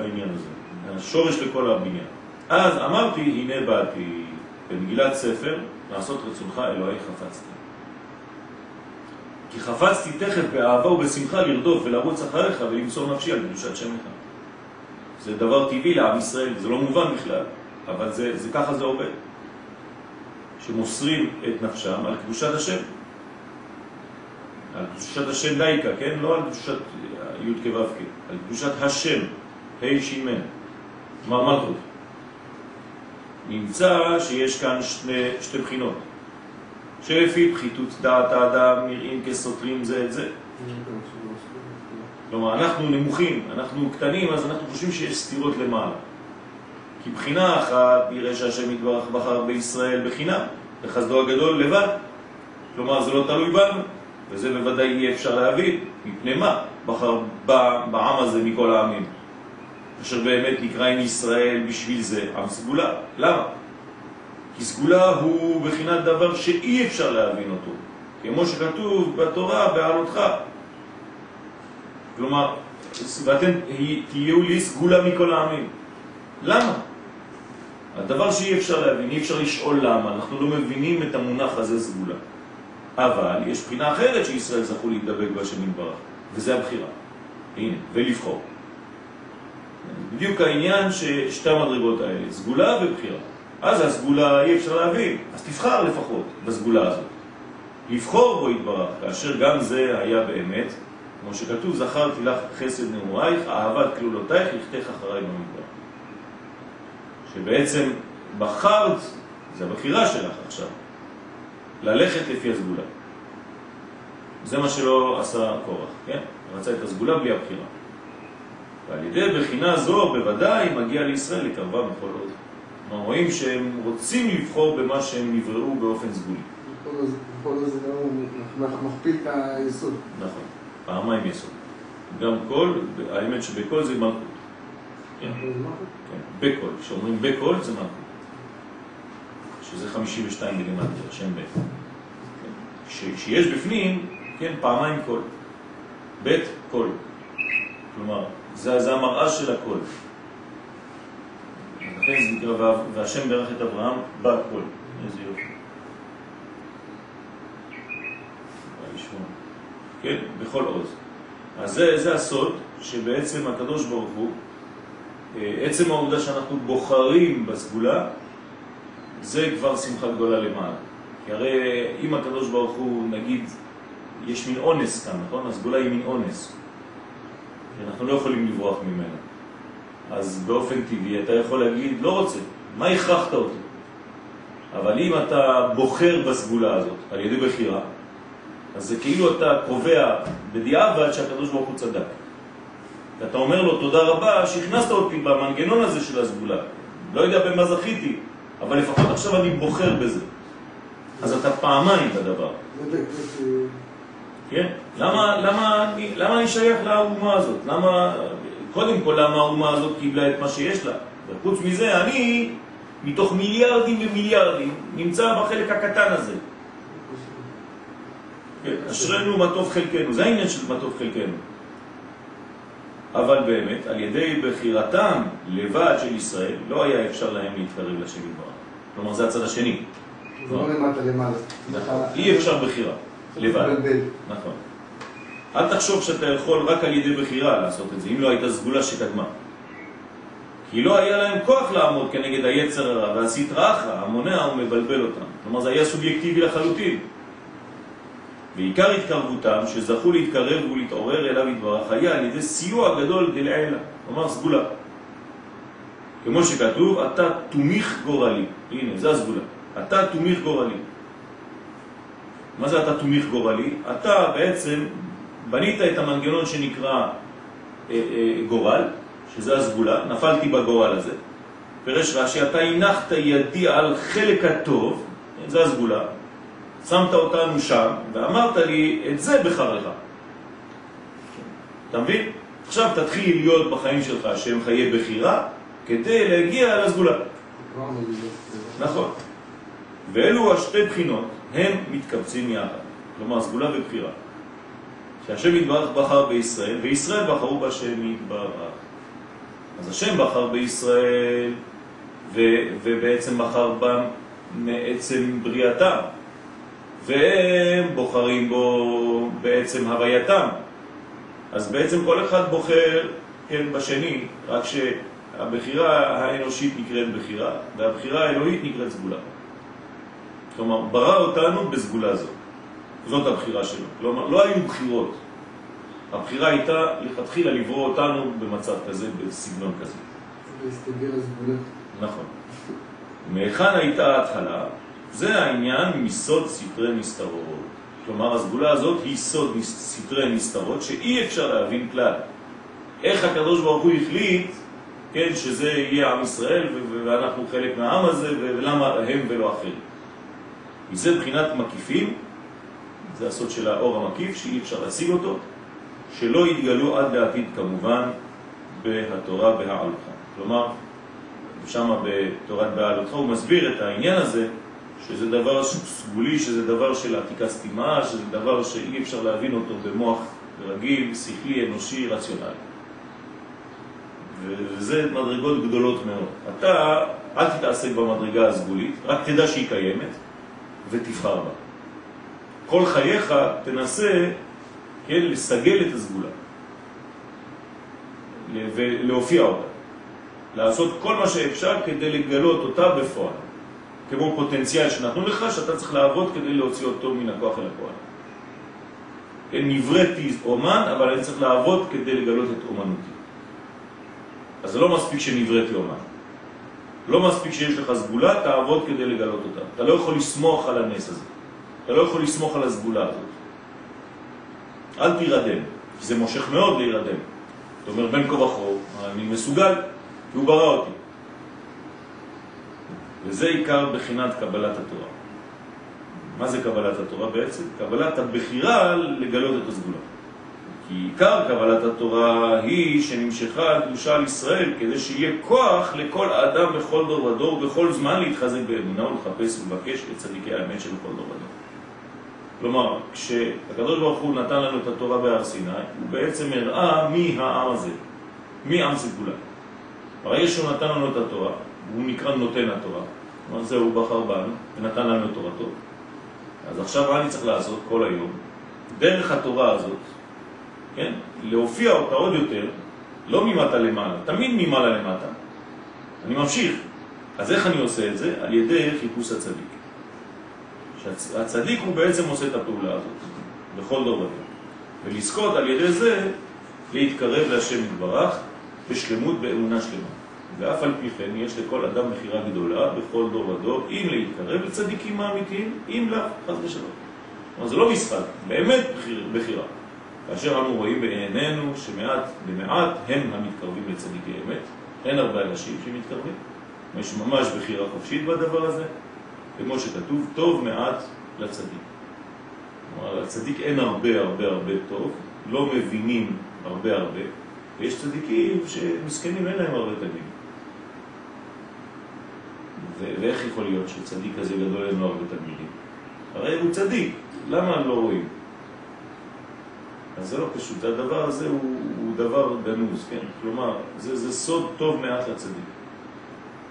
העניין הזה. השורש לכל הבניין. אז אמרתי, הנה באתי במגילת ספר, לעשות רצונך אלוהי חפצתי. כי חפצתי תכף באהבה ובשמחה לרדוף ולרוץ אחריך ולמסור נפשי על קדושת שמך. זה דבר טבעי לעם ישראל, זה לא מובן בכלל, אבל זה, זה ככה זה עובד. שמוסרים את נפשם על קדושת השם. על קדושת השם דייקה, כן? לא על קדושת י' כו' על קדושת השם, ה' שימן, מה מלכות. נמצא שיש כאן שני, שתי בחינות, שלפי פחיתות דעת האדם נראים כסותרים זה את זה. כלומר, אנחנו נמוכים, אנחנו קטנים, אז אנחנו חושבים שיש סתירות למעלה. כי בחינה אחת נראה שהשם יתברך בחר בישראל בחינם, בחסדו הגדול לבד. כלומר, זה לא תלוי בנו, וזה בוודאי אי אפשר להבין, מפני מה בחר בעם הזה מכל העמים. אשר באמת נקרא עם ישראל בשביל זה עם סגולה. למה? כי סגולה הוא בחינת דבר שאי אפשר להבין אותו. כמו שכתוב בתורה, בעלותך. כלומר, ואתם תהיו לי סגולה מכל העמים. למה? הדבר שאי אפשר להבין, אי אפשר לשאול למה, אנחנו לא מבינים את המונח הזה סגולה. אבל יש בחינה אחרת שישראל זכו להתדבק בשם יתברך, וזה הבחירה. הנה, ולבחור. בדיוק העניין ששתי המדרגות האלה, סגולה ובחירה. אז הסגולה אי אפשר להבין, אז תבחר לפחות בסגולה הזאת. לבחור בו יתברך, כאשר גם זה היה באמת, כמו שכתוב, זכרתי לך חסד נעורייך, אהבת כלולותייך, לכתך אחריי במדבר. שבעצם בחרת, זה הבחירה שלך עכשיו, ללכת לפי הסגולה. זה מה שלא עשה קורח, כן? רצה את הסגולה בלי הבחירה. ועל ידי בחינה זו בוודאי מגיע לישראל לקרבה בכל עוד. אנחנו רואים שהם רוצים לבחור במה שהם נבראו באופן סגולי. בכל זה לא מכפיל את היסוד. נכון, פעמיים יסוד. גם קול, האמת שבקול זה מלכות. כן, כן, בקול, כשאומרים בקול זה מלכות. שזה 52 מילימטר, שם ב'. כן. כשיש בפנים, כן, פעמיים קול. ב' קול. כלומר, זה, זה המראה של הכל. זה נקרא, והשם ברך את אברהם בכל. איזה יופי. כן, בכל עוז. אז זה, זה הסוד שבעצם הקדוש ברוך הוא, אה, עצם העובדה שאנחנו בוחרים בסגולה, זה כבר שמחה גדולה למעלה. כי הרי אם הקדוש ברוך הוא, נגיד, יש מין אונס כאן, נכון? הסגולה היא מין אונס. אנחנו לא יכולים לברוח ממנה. אז באופן טבעי אתה יכול להגיד, לא רוצה, מה הכרחת אותי? אבל אם אתה בוחר בסגולה הזאת על ידי בחירה, אז זה כאילו אתה קובע בדיעבד שהקדוש ברוך הוא צדק. ואתה אומר לו תודה רבה שהכנסת אותי במנגנון הזה של הסגולה. לא יודע במה זכיתי, אבל לפחות עכשיו אני בוחר בזה. אז אתה פעמיים בדבר. כן? למה, למה, למה אני שייך לאומה הזאת? למה, קודם כל, למה האומה הזאת קיבלה את מה שיש לה? וחוץ מזה, אני, מתוך מיליארדים ומיליארדים, נמצא בחלק הקטן הזה. כן, אשרנו מה טוב חלקנו, זה העניין של מה טוב חלקנו. אבל באמת, על ידי בחירתם לבד של ישראל, לא היה אפשר להם להתקרב לשם יתברך. כלומר, זה הצד השני. זה לא למטה למעלה. נכון. אי אפשר בחירה. לבד. נכון. אל תחשוב שאתה יכול רק על ידי בחירה לעשות את זה, אם לא הייתה סגולה שקדמה. כי לא היה להם כוח לעמוד כנגד היצר הרע, והסטרא אחרא, המונע ומבלבל אותם. כלומר, זה היה סובייקטיבי לחלוטין. ועיקר התקרבותם, שזכו להתקרב ולהתעורר אליו יתברך, היה על ידי סיוע גדול דלעילה, כלומר סגולה. כמו שכתוב, אתה תומיך גורלי. הנה, זה הסגולה. אתה תומיך גורלי. מה זה אתה תומיך גורלי? אתה בעצם בנית את המנגנון שנקרא אה, אה, גורל, שזה הסגולה, נפלתי בגורל הזה. פרש רש"י, אתה הנחת ידי על חלק הטוב, זה הסגולה, שמת אותנו שם ואמרת לי, את זה בחר לך. אתה מבין? עכשיו תתחיל להיות בחיים שלך שהם חיי בחירה כדי להגיע לסגולה. נכון. ואלו השתי בחינות הם מתקבצים יחד, כלומר סגולה ובחירה. שהשם יתברך בחר בישראל, וישראל בחרו בשם יתברך. אז השם בחר בישראל, ו, ובעצם בחר בם מעצם בריאתם, והם בוחרים בו בעצם הווייתם. אז בעצם כל אחד בוחר, כן, בשני, רק שהבחירה האנושית נקראת בחירה, והבחירה האלוהית נקראת סגולה. כלומר, ברא אותנו בסגולה זו. זאת הבחירה שלו. כלומר, לא היו בחירות. הבחירה הייתה לכתחילה לברוא אותנו במצב כזה, בסגנון כזה. נכון. מהיכן הייתה ההתחלה? זה העניין מסוד סתרי נסתרות. כלומר, הסגולה הזאת היא סוד סתרי נסתרות שאי אפשר להבין כלל. איך הקדוש ברוך הוא החליט, כן, שזה יהיה עם ישראל ואנחנו חלק מהעם הזה ולמה הם ולא אחרים. זה בחינת מקיפים, זה הסוד של האור המקיף שאי אפשר להשיג אותו, שלא יתגלו עד לעתיד כמובן בהתורה בהעלותך. כלומר, שם בתורת בהעלותך הוא מסביר את העניין הזה, שזה דבר סגולי, שזה דבר של עתיקה סתימה, שזה דבר שאי אפשר להבין אותו במוח רגיל, שכלי, אנושי, רציונלי. וזה מדרגות גדולות מאוד. אתה אל תתעסק במדרגה הסגולית, רק תדע שהיא קיימת ותבחר בה. כל חייך תנסה, כן, לסגל את הסגולה ולהופיע אותה. לעשות כל מה שאפשר כדי לגלות אותה בפועל. כמו פוטנציאל שנתנו לך, שאתה צריך לעבוד כדי להוציא אותו מן הכוח אל הפועל. כן, נבראתי אומן, אבל אני צריך לעבוד כדי לגלות את אומנותי. אז זה לא מספיק שנבראתי אומן. לא מספיק שיש לך סגולה, תעבוד כדי לגלות אותה. אתה לא יכול לסמוך על הנס הזה. אתה לא יכול לסמוך על הסגולה הזאת. אל תירדם, כי זה מושך מאוד להירדם. אתה אומר, בין כה וכה, אני מסוגל, כי הוא ברא אותי. וזה עיקר בחינת קבלת התורה. מה זה קבלת התורה בעצם? קבלת הבחירה לגלות את הסגולה. כי עיקר קבלת התורה היא שנמשכה הקדושה על ישראל כדי שיהיה כוח לכל אדם בכל דור ודור ובכל זמן להתחזק באמונה ולחפש ולבקש את צדיקי האמת של כל דור ודור. כלומר, כשהקדוש ברוך הוא נתן לנו את התורה בהר סיני, הוא בעצם הראה מי העם הזה, מי עם סגולה. ברגע שהוא נתן לנו את התורה, הוא נקרא נותן התורה, כלומר זה הוא בחר בנו ונתן לנו את תורתו. אז עכשיו מה אני צריך לעשות כל היום? דרך התורה הזאת, כן, להופיע אותה עוד יותר, לא ממטה למעלה, תמיד ממעלה למטה. אני ממשיך. אז איך אני עושה את זה? על ידי חיפוש הצדיק. שהצדיק הוא בעצם עושה את הפעולה הזאת, בכל דור ודור. ולזכות על ידי זה להתקרב להשם יתברך בשלמות, באמונה שלמה. ואף על פי כן יש לכל אדם מחירה גדולה בכל דור ודור, אם להתקרב לצדיקים האמיתיים, אם לא, חס ושלום. כלומר, זה לא משחק, באמת בחירה. כאשר אנו רואים בעינינו שמעט במעט הם המתקרבים לצדיקי אמת, אין הרבה אנשים שמתקרבים, יש ממש בחירה חופשית בדבר הזה, כמו שכתוב, טוב מעט לצדיק. כלומר, לצדיק אין הרבה הרבה הרבה טוב, לא מבינים הרבה הרבה, ויש צדיקים שמסכנים אין להם הרבה תלמידים. ואיך יכול להיות שצדיק כזה גדול אין לו הרבה תלמידים? הרי הוא צדיק, למה לא רואים? אז זה לא פשוט, הדבר הזה הוא, הוא דבר גנוז, כן? כלומר, זה, זה סוד טוב מעט לצדיק.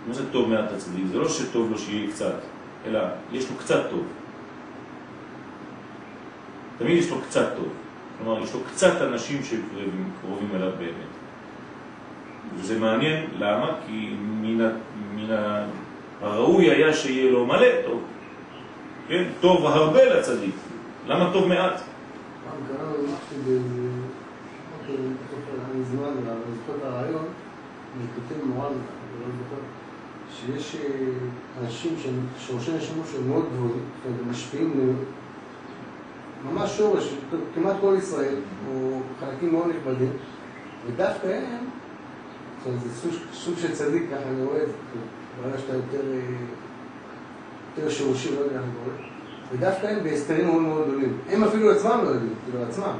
מה זה טוב מעט לצדיק? זה לא שטוב לו שיהיה קצת, אלא יש לו קצת טוב. תמיד יש לו קצת טוב. כלומר, יש לו קצת אנשים שקרובים אליו באמת. וזה מעניין, למה? כי מן, מן הראוי היה שיהיה לו מלא טוב. כן? טוב הרבה לצדיק. למה טוב מעט? שיש אנשים שורשי נשמות שהם מאוד גבוהים, ומשפיעים ממש שורש, כמעט כל ישראל, או חלקים מאוד נכבדים, ודווקא הם, זאת אומרת, זה סוג של צדיק, ככה אני רואה את זה, ברגע שאתה יותר, יותר שורשי, לא יודע איך אני קורא, ודווקא הם בהסתרים מאוד מאוד גדולים. הם אפילו עצמם לא יודעים, כאילו עצמם.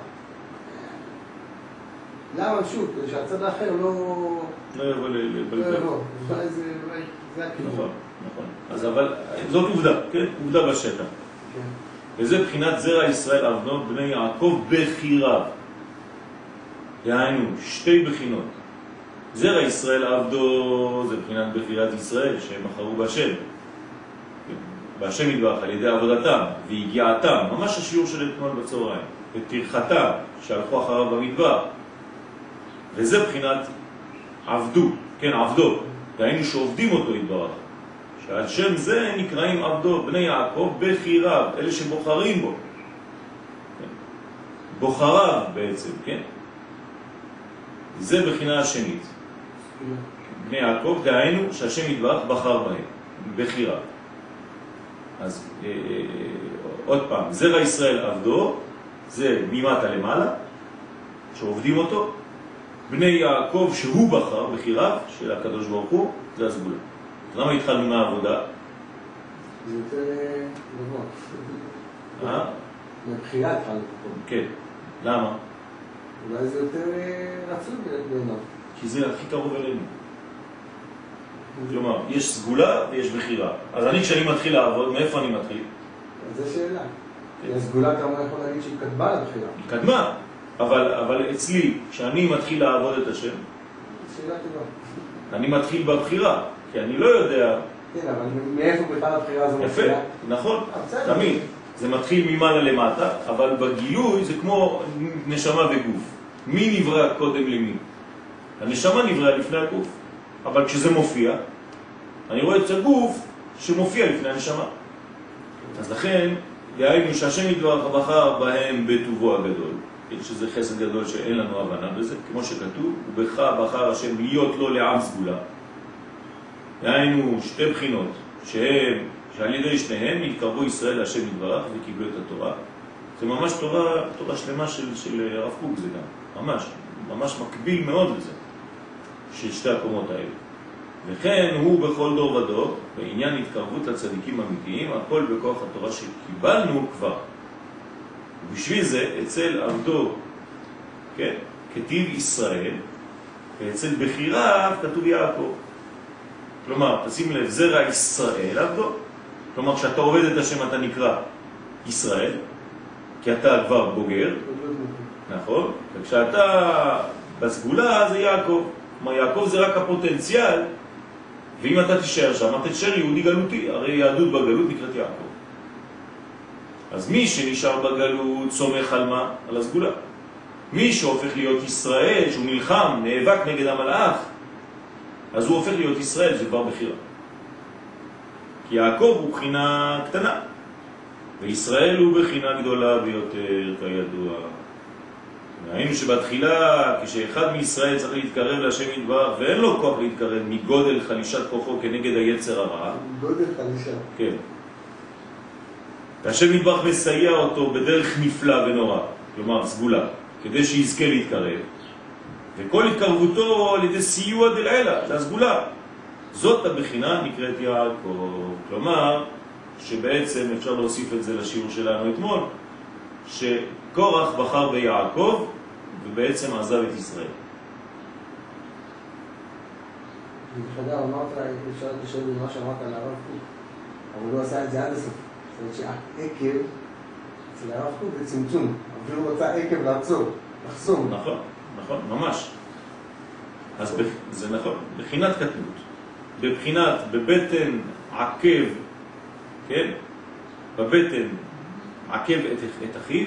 למה, שוב, כדי שהצד האחר לא... לא יבוא לבלבל. לא יבוא, אולי זה הכיוון. נכון, נכון. אז אבל זאת עובדה, כן? עובדה בשטח. כן. וזה בחינת זרע ישראל אבנות בני יעקב בחיריו. דהיינו, שתי בחינות. זרע ישראל עבדו זה בחינת בחירת ישראל שהם בחרו בשם. בהשם יתברך על ידי עבודתם והגיעתם, ממש השיעור של אתמול בצהריים, ותרחתם שהלכו אחריו במדבר. וזה בחינת עבדו, כן, עבדו, דהיינו שעובדים אותו יתברך. שעל שם זה נקראים עבדו, בני יעקב בחיריו, אלה שבוחרים בו. כן. בוחריו בעצם, כן? זה בחינה השנית. בני יעקב, דהיינו שהשם יתברך בחר בהם, בחירה. אז אה, אה, עוד פעם, זרע ישראל עבדו, זה ממטה למעלה, שעובדים אותו, בני יעקב שהוא בחר, בחיריו של הקדוש ברוך הוא, זה הסגולה. למה התחלנו מהעבודה? זה יותר אה, גבוה. אה? מבחירה התחלנו. כן. למה? אולי זה יותר אה, רצוי בעיניו. כי זה הכי קרוב אלינו. כלומר, יש סגולה ויש בחירה. אז אני כשאני מתחיל לעבוד, מאיפה אני מתחיל? זו שאלה. כי הסגולה כמה יכול להגיד שהיא קדמה לבחירה. היא קדמה, אבל, אבל אצלי, כשאני מתחיל לעבוד את השם. אני מתחיל בבחירה, כי אני לא יודע, כן, אבל מאיפה בכלל הבחירה הזו יפה, מתחילה? נכון, אה. תמיד. זה מתחיל ממעלה למטה, אבל בגילוי זה כמו נשמה וגוף. מי נברא קודם למי? הנשמה נבראה לפני הגוף, אבל כשזה מופיע, אני רואה את הגוף שמופיע לפני הנשמה. אז לכן, דהיינו שהשם יתברך בחר בהם בטובו הגדול, שזה חסד גדול שאין לנו הבנה בזה, כמו שכתוב, ובך בחר השם להיות לו לעם סגולה. דהיינו שתי בחינות, שהם, שעל ידי שניהם התקרבו ישראל להשם יתברך וקיבלו את התורה. זה ממש תורה, תורה שלמה של, של הרב קוק זה גם, ממש, ממש מקביל מאוד לזה, של שתי הקומות האלה. וכן הוא בכל דור ודור, בעניין התקרבות לצדיקים אמיתיים, הכל בכוח התורה שקיבלנו כבר. ובשביל זה אצל עבדו, כן, כתיב ישראל, ואצל בחיריו כתוב יעקב. כלומר, תשים לב, זרע ישראל עבדו. כלומר, כשאתה עובד את השם אתה נקרא ישראל, כי אתה כבר בוגר, נכון? וכשאתה בסגולה זה יעקב. כלומר, יעקב זה רק הפוטנציאל, ואם אתה תישאר שם, אתה תישאר יהודי גלותי, הרי יהדות בגלות נקראת יעקב. אז מי שנשאר בגלות סומך על מה? על הסגולה. מי שהופך להיות ישראל, שהוא נלחם, נאבק נגד המלאך, אז הוא הופך להיות ישראל, זה כבר בחירה. כי יעקב הוא בחינה קטנה, וישראל הוא בחינה גדולה ביותר, כידוע. ראינו שבתחילה, כשאחד מישראל צריך להתקרב להשם יתברך, ואין לו כוח להתקרב מגודל חלישת כוחו כנגד היצר הרע, גודל חלישה. כן. והשם יתברך מסייע אותו בדרך נפלא ונורא, כלומר סגולה, כדי שיזכה להתקרב. וכל התקרבותו על ידי סיוע דלעילה, זה הסגולה. זאת הבחינה נקראת יעקב. כלומר, שבעצם אפשר להוסיף את זה לשיעור שלנו אתמול, שקורח בחר ביעקב ובעצם עזב את ישראל. אגב, אמרת, אפשר לקשר במה שאמרת על הרב קוק, אבל הוא עשה את זה עד הסוף. זאת אומרת שהעקב, אצל הרב קוק זה צמצום, אבל הוא רצה עקב לעצור, לחסום. נכון, נכון, ממש. אז זה נכון, בחינת קטנות. בבחינת, בבטן עקב, כן? בבטן עקב את, את אחיו,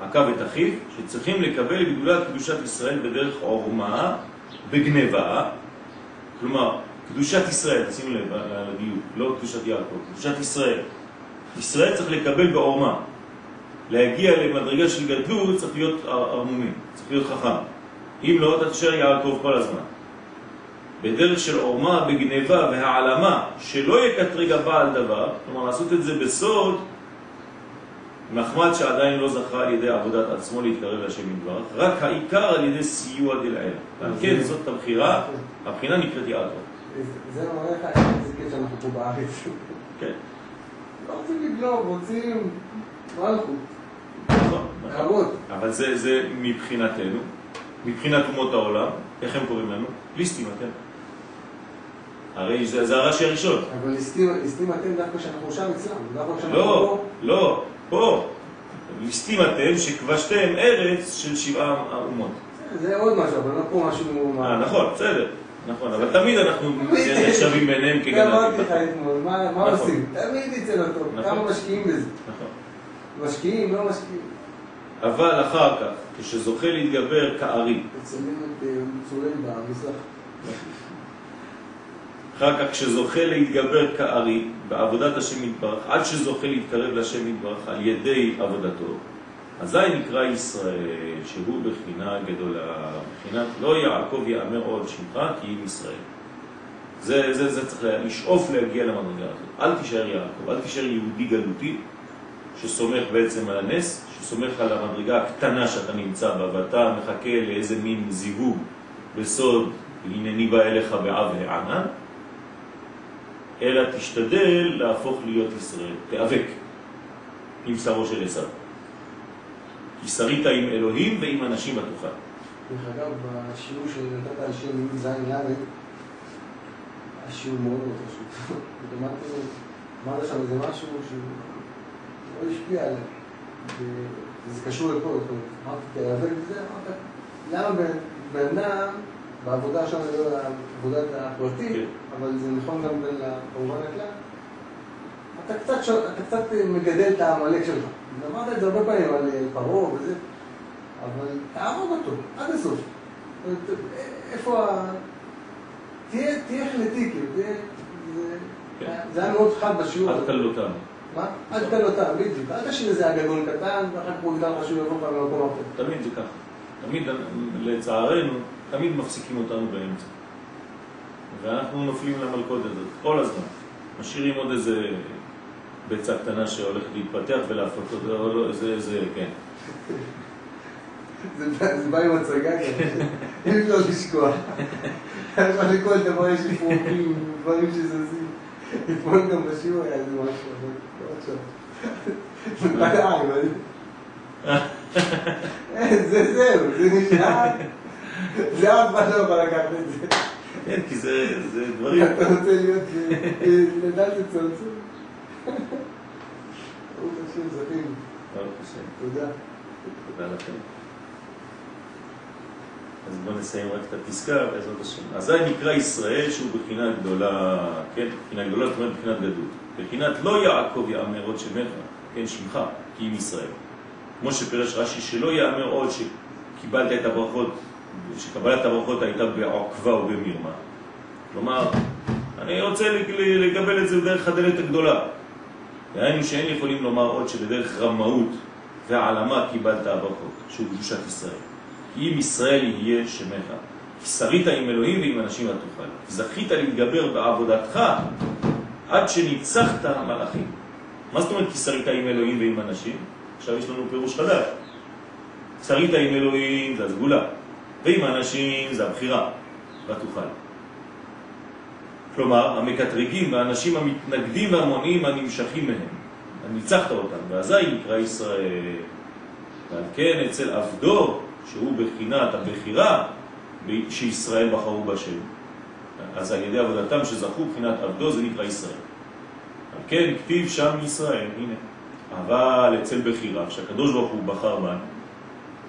עקב את אחיו, שצריכים לקבל גדולת קדושת ישראל בדרך עורמה, בגניבה, כלומר, קדושת ישראל, שימו לב לדיוק, לא קדושת יעקב, קדושת ישראל. ישראל צריך לקבל בעורמה. להגיע למדרגה של גדלות צריך להיות ערמומי, צריך להיות חכם. אם לא, אתה תשאר יעקב כל הזמן. בדרך של עורמה, בגניבה והעלמה, שלא יקטרג הבעל דבר, כלומר לעשות את זה בסוד, מחמד שעדיין לא זכה על ידי עבודת עצמו להתקרב לשם יתברך, רק העיקר על ידי סיוע דלעיל. כן זאת הבחירה, הבחינה נקראת יעקב. זה מראה לך איזה כיף שאנחנו פה בארץ. כן, לא רוצים לגלוב, רוצים מלכות, נכון, נכון. להראות. אבל זה, זה מבחינתנו, מבחינת אומות העולם, איך הם קוראים לנו? ליסטים אתם. הרי זה, זה הרש"י הראשון. אבל ליסטים ליסטים אתם דווקא שאנחנו שם אצלם, דווקא כשאנחנו לא, פה. לא, פה. ליסטים אתם שכבשתם ארץ של שבעה אומות. זה עוד משהו, אבל לא פה משהו... אה, נכון, בסדר. נכון, אבל תמיד אנחנו. נחשבים ביניהם זה אמרתי כגנבים. לך אתמול, מה נכון. עושים? תמיד יצא לא טוב, נכון. כמה משקיעים בזה. נכון. משקיעים, לא משקיעים. אבל אחר כך, כשזוכה להתגבר כארי, מצלמים את אה, צולל במזרח. אחר כך כשזוכה להתגבר כארי בעבודת השם יתברך, עד שזוכה להתקרב לשם יתברך על ידי עבודתו, אזי נקרא ישראל, שהוא בחינה גדולה, בחינת לא יעקב יאמר עוד שמך כי אם ישראל. זה, זה, זה צריך לשאוף להגיע למדרגה הזאת. אל תישאר יעקב, אל תישאר יהודי גלותי, שסומך בעצם על הנס, שסומך על המדרגה הקטנה שאתה נמצא בה, ואתה מחכה לאיזה מין זיווג בסוד, הנני בא אליך בעב הענן, אלא תשתדל להפוך להיות ישראל, תיאבק עם שרו של עשיו. כי שרית עם אלוהים ועם אנשים בתוכה. דרך אגב, בשיעור שנתת על מימי זין ל', השיעור מאוד מאוד חשוב. אמרת שם איזה משהו שמאוד השפיע עליי. ו- וזה קשור לפה, אמרתי, תיאבק בזה, אמרת, למה בן- אדם בעבודה שם זה לא עבודת הפרטי, כן. אבל זה נכון גם כמובן לכלל. אתה קצת, שו- אתה קצת מגדל את העמלק שלך. אמרת את זה הרבה פעמים על אה, פרעה וזה, אבל תהרוג אותו, עד הסוף. אומרת, איפה ה... תהיה תהיה החלטי, כאילו, תהיה... זה- כן. זה היה מאוד חד בשיעור. הזה. קלותם. מה? אל תקל אותה, בדיוק. אל תשאיר איזה הגגון קטן, ואחר כך הוא יגדל לך שהוא יבוא לך למקום אחר. תמיד זה ככה. תמיד, לצערנו, תמיד מפסיקים אותנו באמצע. ואנחנו נופלים למלכודת הזאת כל הזמן. משאירים עוד איזה ביצה קטנה שהולכת להתפתח ולהפות אותו, או לא, זה, זה, כן. זה בא- בא עם הצגה כזה, אי אפשר לשכוח. לך לכל דבר יש אפרופים, דברים שזזים. אתמול גם בשיעור היה איזה משהו, אבל לא עכשיו. זה אבל... אה, זה זהו, זה נשאר. זה אף אחד לא יכול לקחת את זה. כן, כי זה, דברים... אתה רוצה להיות אה, לדעת את צמצום? ברוך השם, זכינו. ברוך השם. תודה. תודה לכם. אז בואו נסיים רק את הפסקה, בעזרת השם. אזי נקרא ישראל שהוא בחינה גדולה, כן, בחינה גדולה, זאת אומרת בחינת גדות. בחינת לא יעקב יאמר עוד שמך, כן, שמך, כי אם ישראל. כמו שפירש רש"י, שלא יאמר עוד שקיבלת את הברכות, שקבלת הברכות הייתה בעוקבה או במרמה. כלומר, אני רוצה לקבל את זה דרך הדלת הגדולה. דהיינו שאין יכולים לומר עוד שבדרך רמאות והעלמה קיבלת הברכות, שהוא קדושת ישראל. כי אם ישראל יהיה שמך, שרית עם אלוהים ועם אנשים לא תוכל. זכית להתגבר בעבודתך עד שניצחת המלאכים. מה זאת אומרת כי שרית עם אלוהים ועם אנשים? עכשיו יש לנו פירוש חדש. שרית עם אלוהים זה הסגולה, ועם אנשים זה הבחירה, ותוכל. כלומר, המקטרגים והאנשים המתנגדים והמונעים הנמשכים מהם. ניצחת אותם, ואזי נקרא ישראל. ועל כן אצל עבדו, שהוא בחינת הבחירה שישראל בחרו בשם. אז על ידי עבודתם שזכו בחינת עבדו זה נקרא ישראל. על כן כתיב שם ישראל, הנה. אבל אצל בחירה, שהקדוש ברוך הוא בחר בנו,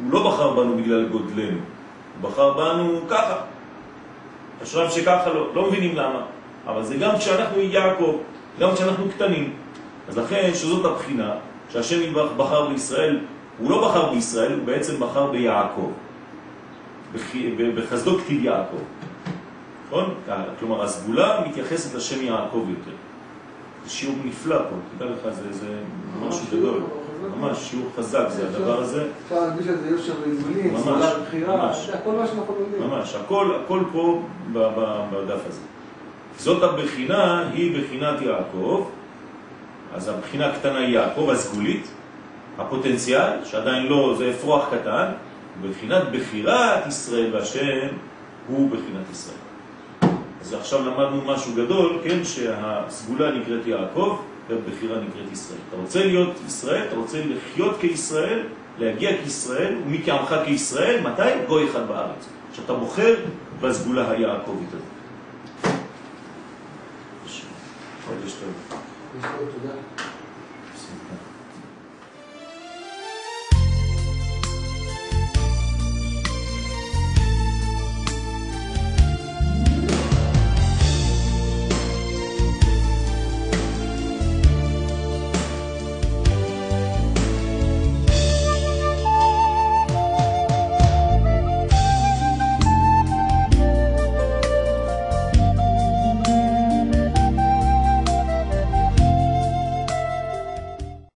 הוא לא בחר בנו בגלל גודלנו, הוא בחר בנו ככה. אשרם שככה לא, לא מבינים למה. אבל זה גם כשאנחנו יעקב, גם כשאנחנו קטנים. אז לכן שזאת הבחינה, שהשם יתברך בחר בישראל, הוא לא בחר בישראל, הוא בעצם בחר ביעקב. בחסדו כתיב יעקב. נכון? כלומר, הסגולה מתייחסת לשם יעקב יותר. זה שיעור נפלא פה, תדע לך, זה, זה משהו גדול. ממש שיעור חזק, זה הדבר הזה. אפשר להרגיש על זה יושר ואיזונים, סגולה בחירה, הכל מה שאנחנו לומדים. ממש, הכל, פה בדף הזה. זאת הבחינה, היא בחינת יעקב, אז הבחינה הקטנה היא יעקב, הסגולית, הפוטנציאל, שעדיין לא, זה אפרוח קטן, בחינת בחירת ישראל והשם הוא בחינת ישראל. אז עכשיו למדנו משהו גדול, כן, שהסגולה נקראת יעקב והבחירה נקראת ישראל. אתה רוצה להיות ישראל, אתה רוצה לחיות כישראל, להגיע כישראל, ומי כעמך כישראל, מתי? גוי אחד בארץ. שאתה בוחר בסגולה היעקבית הזאת. חודש טוב. יש לו תודה.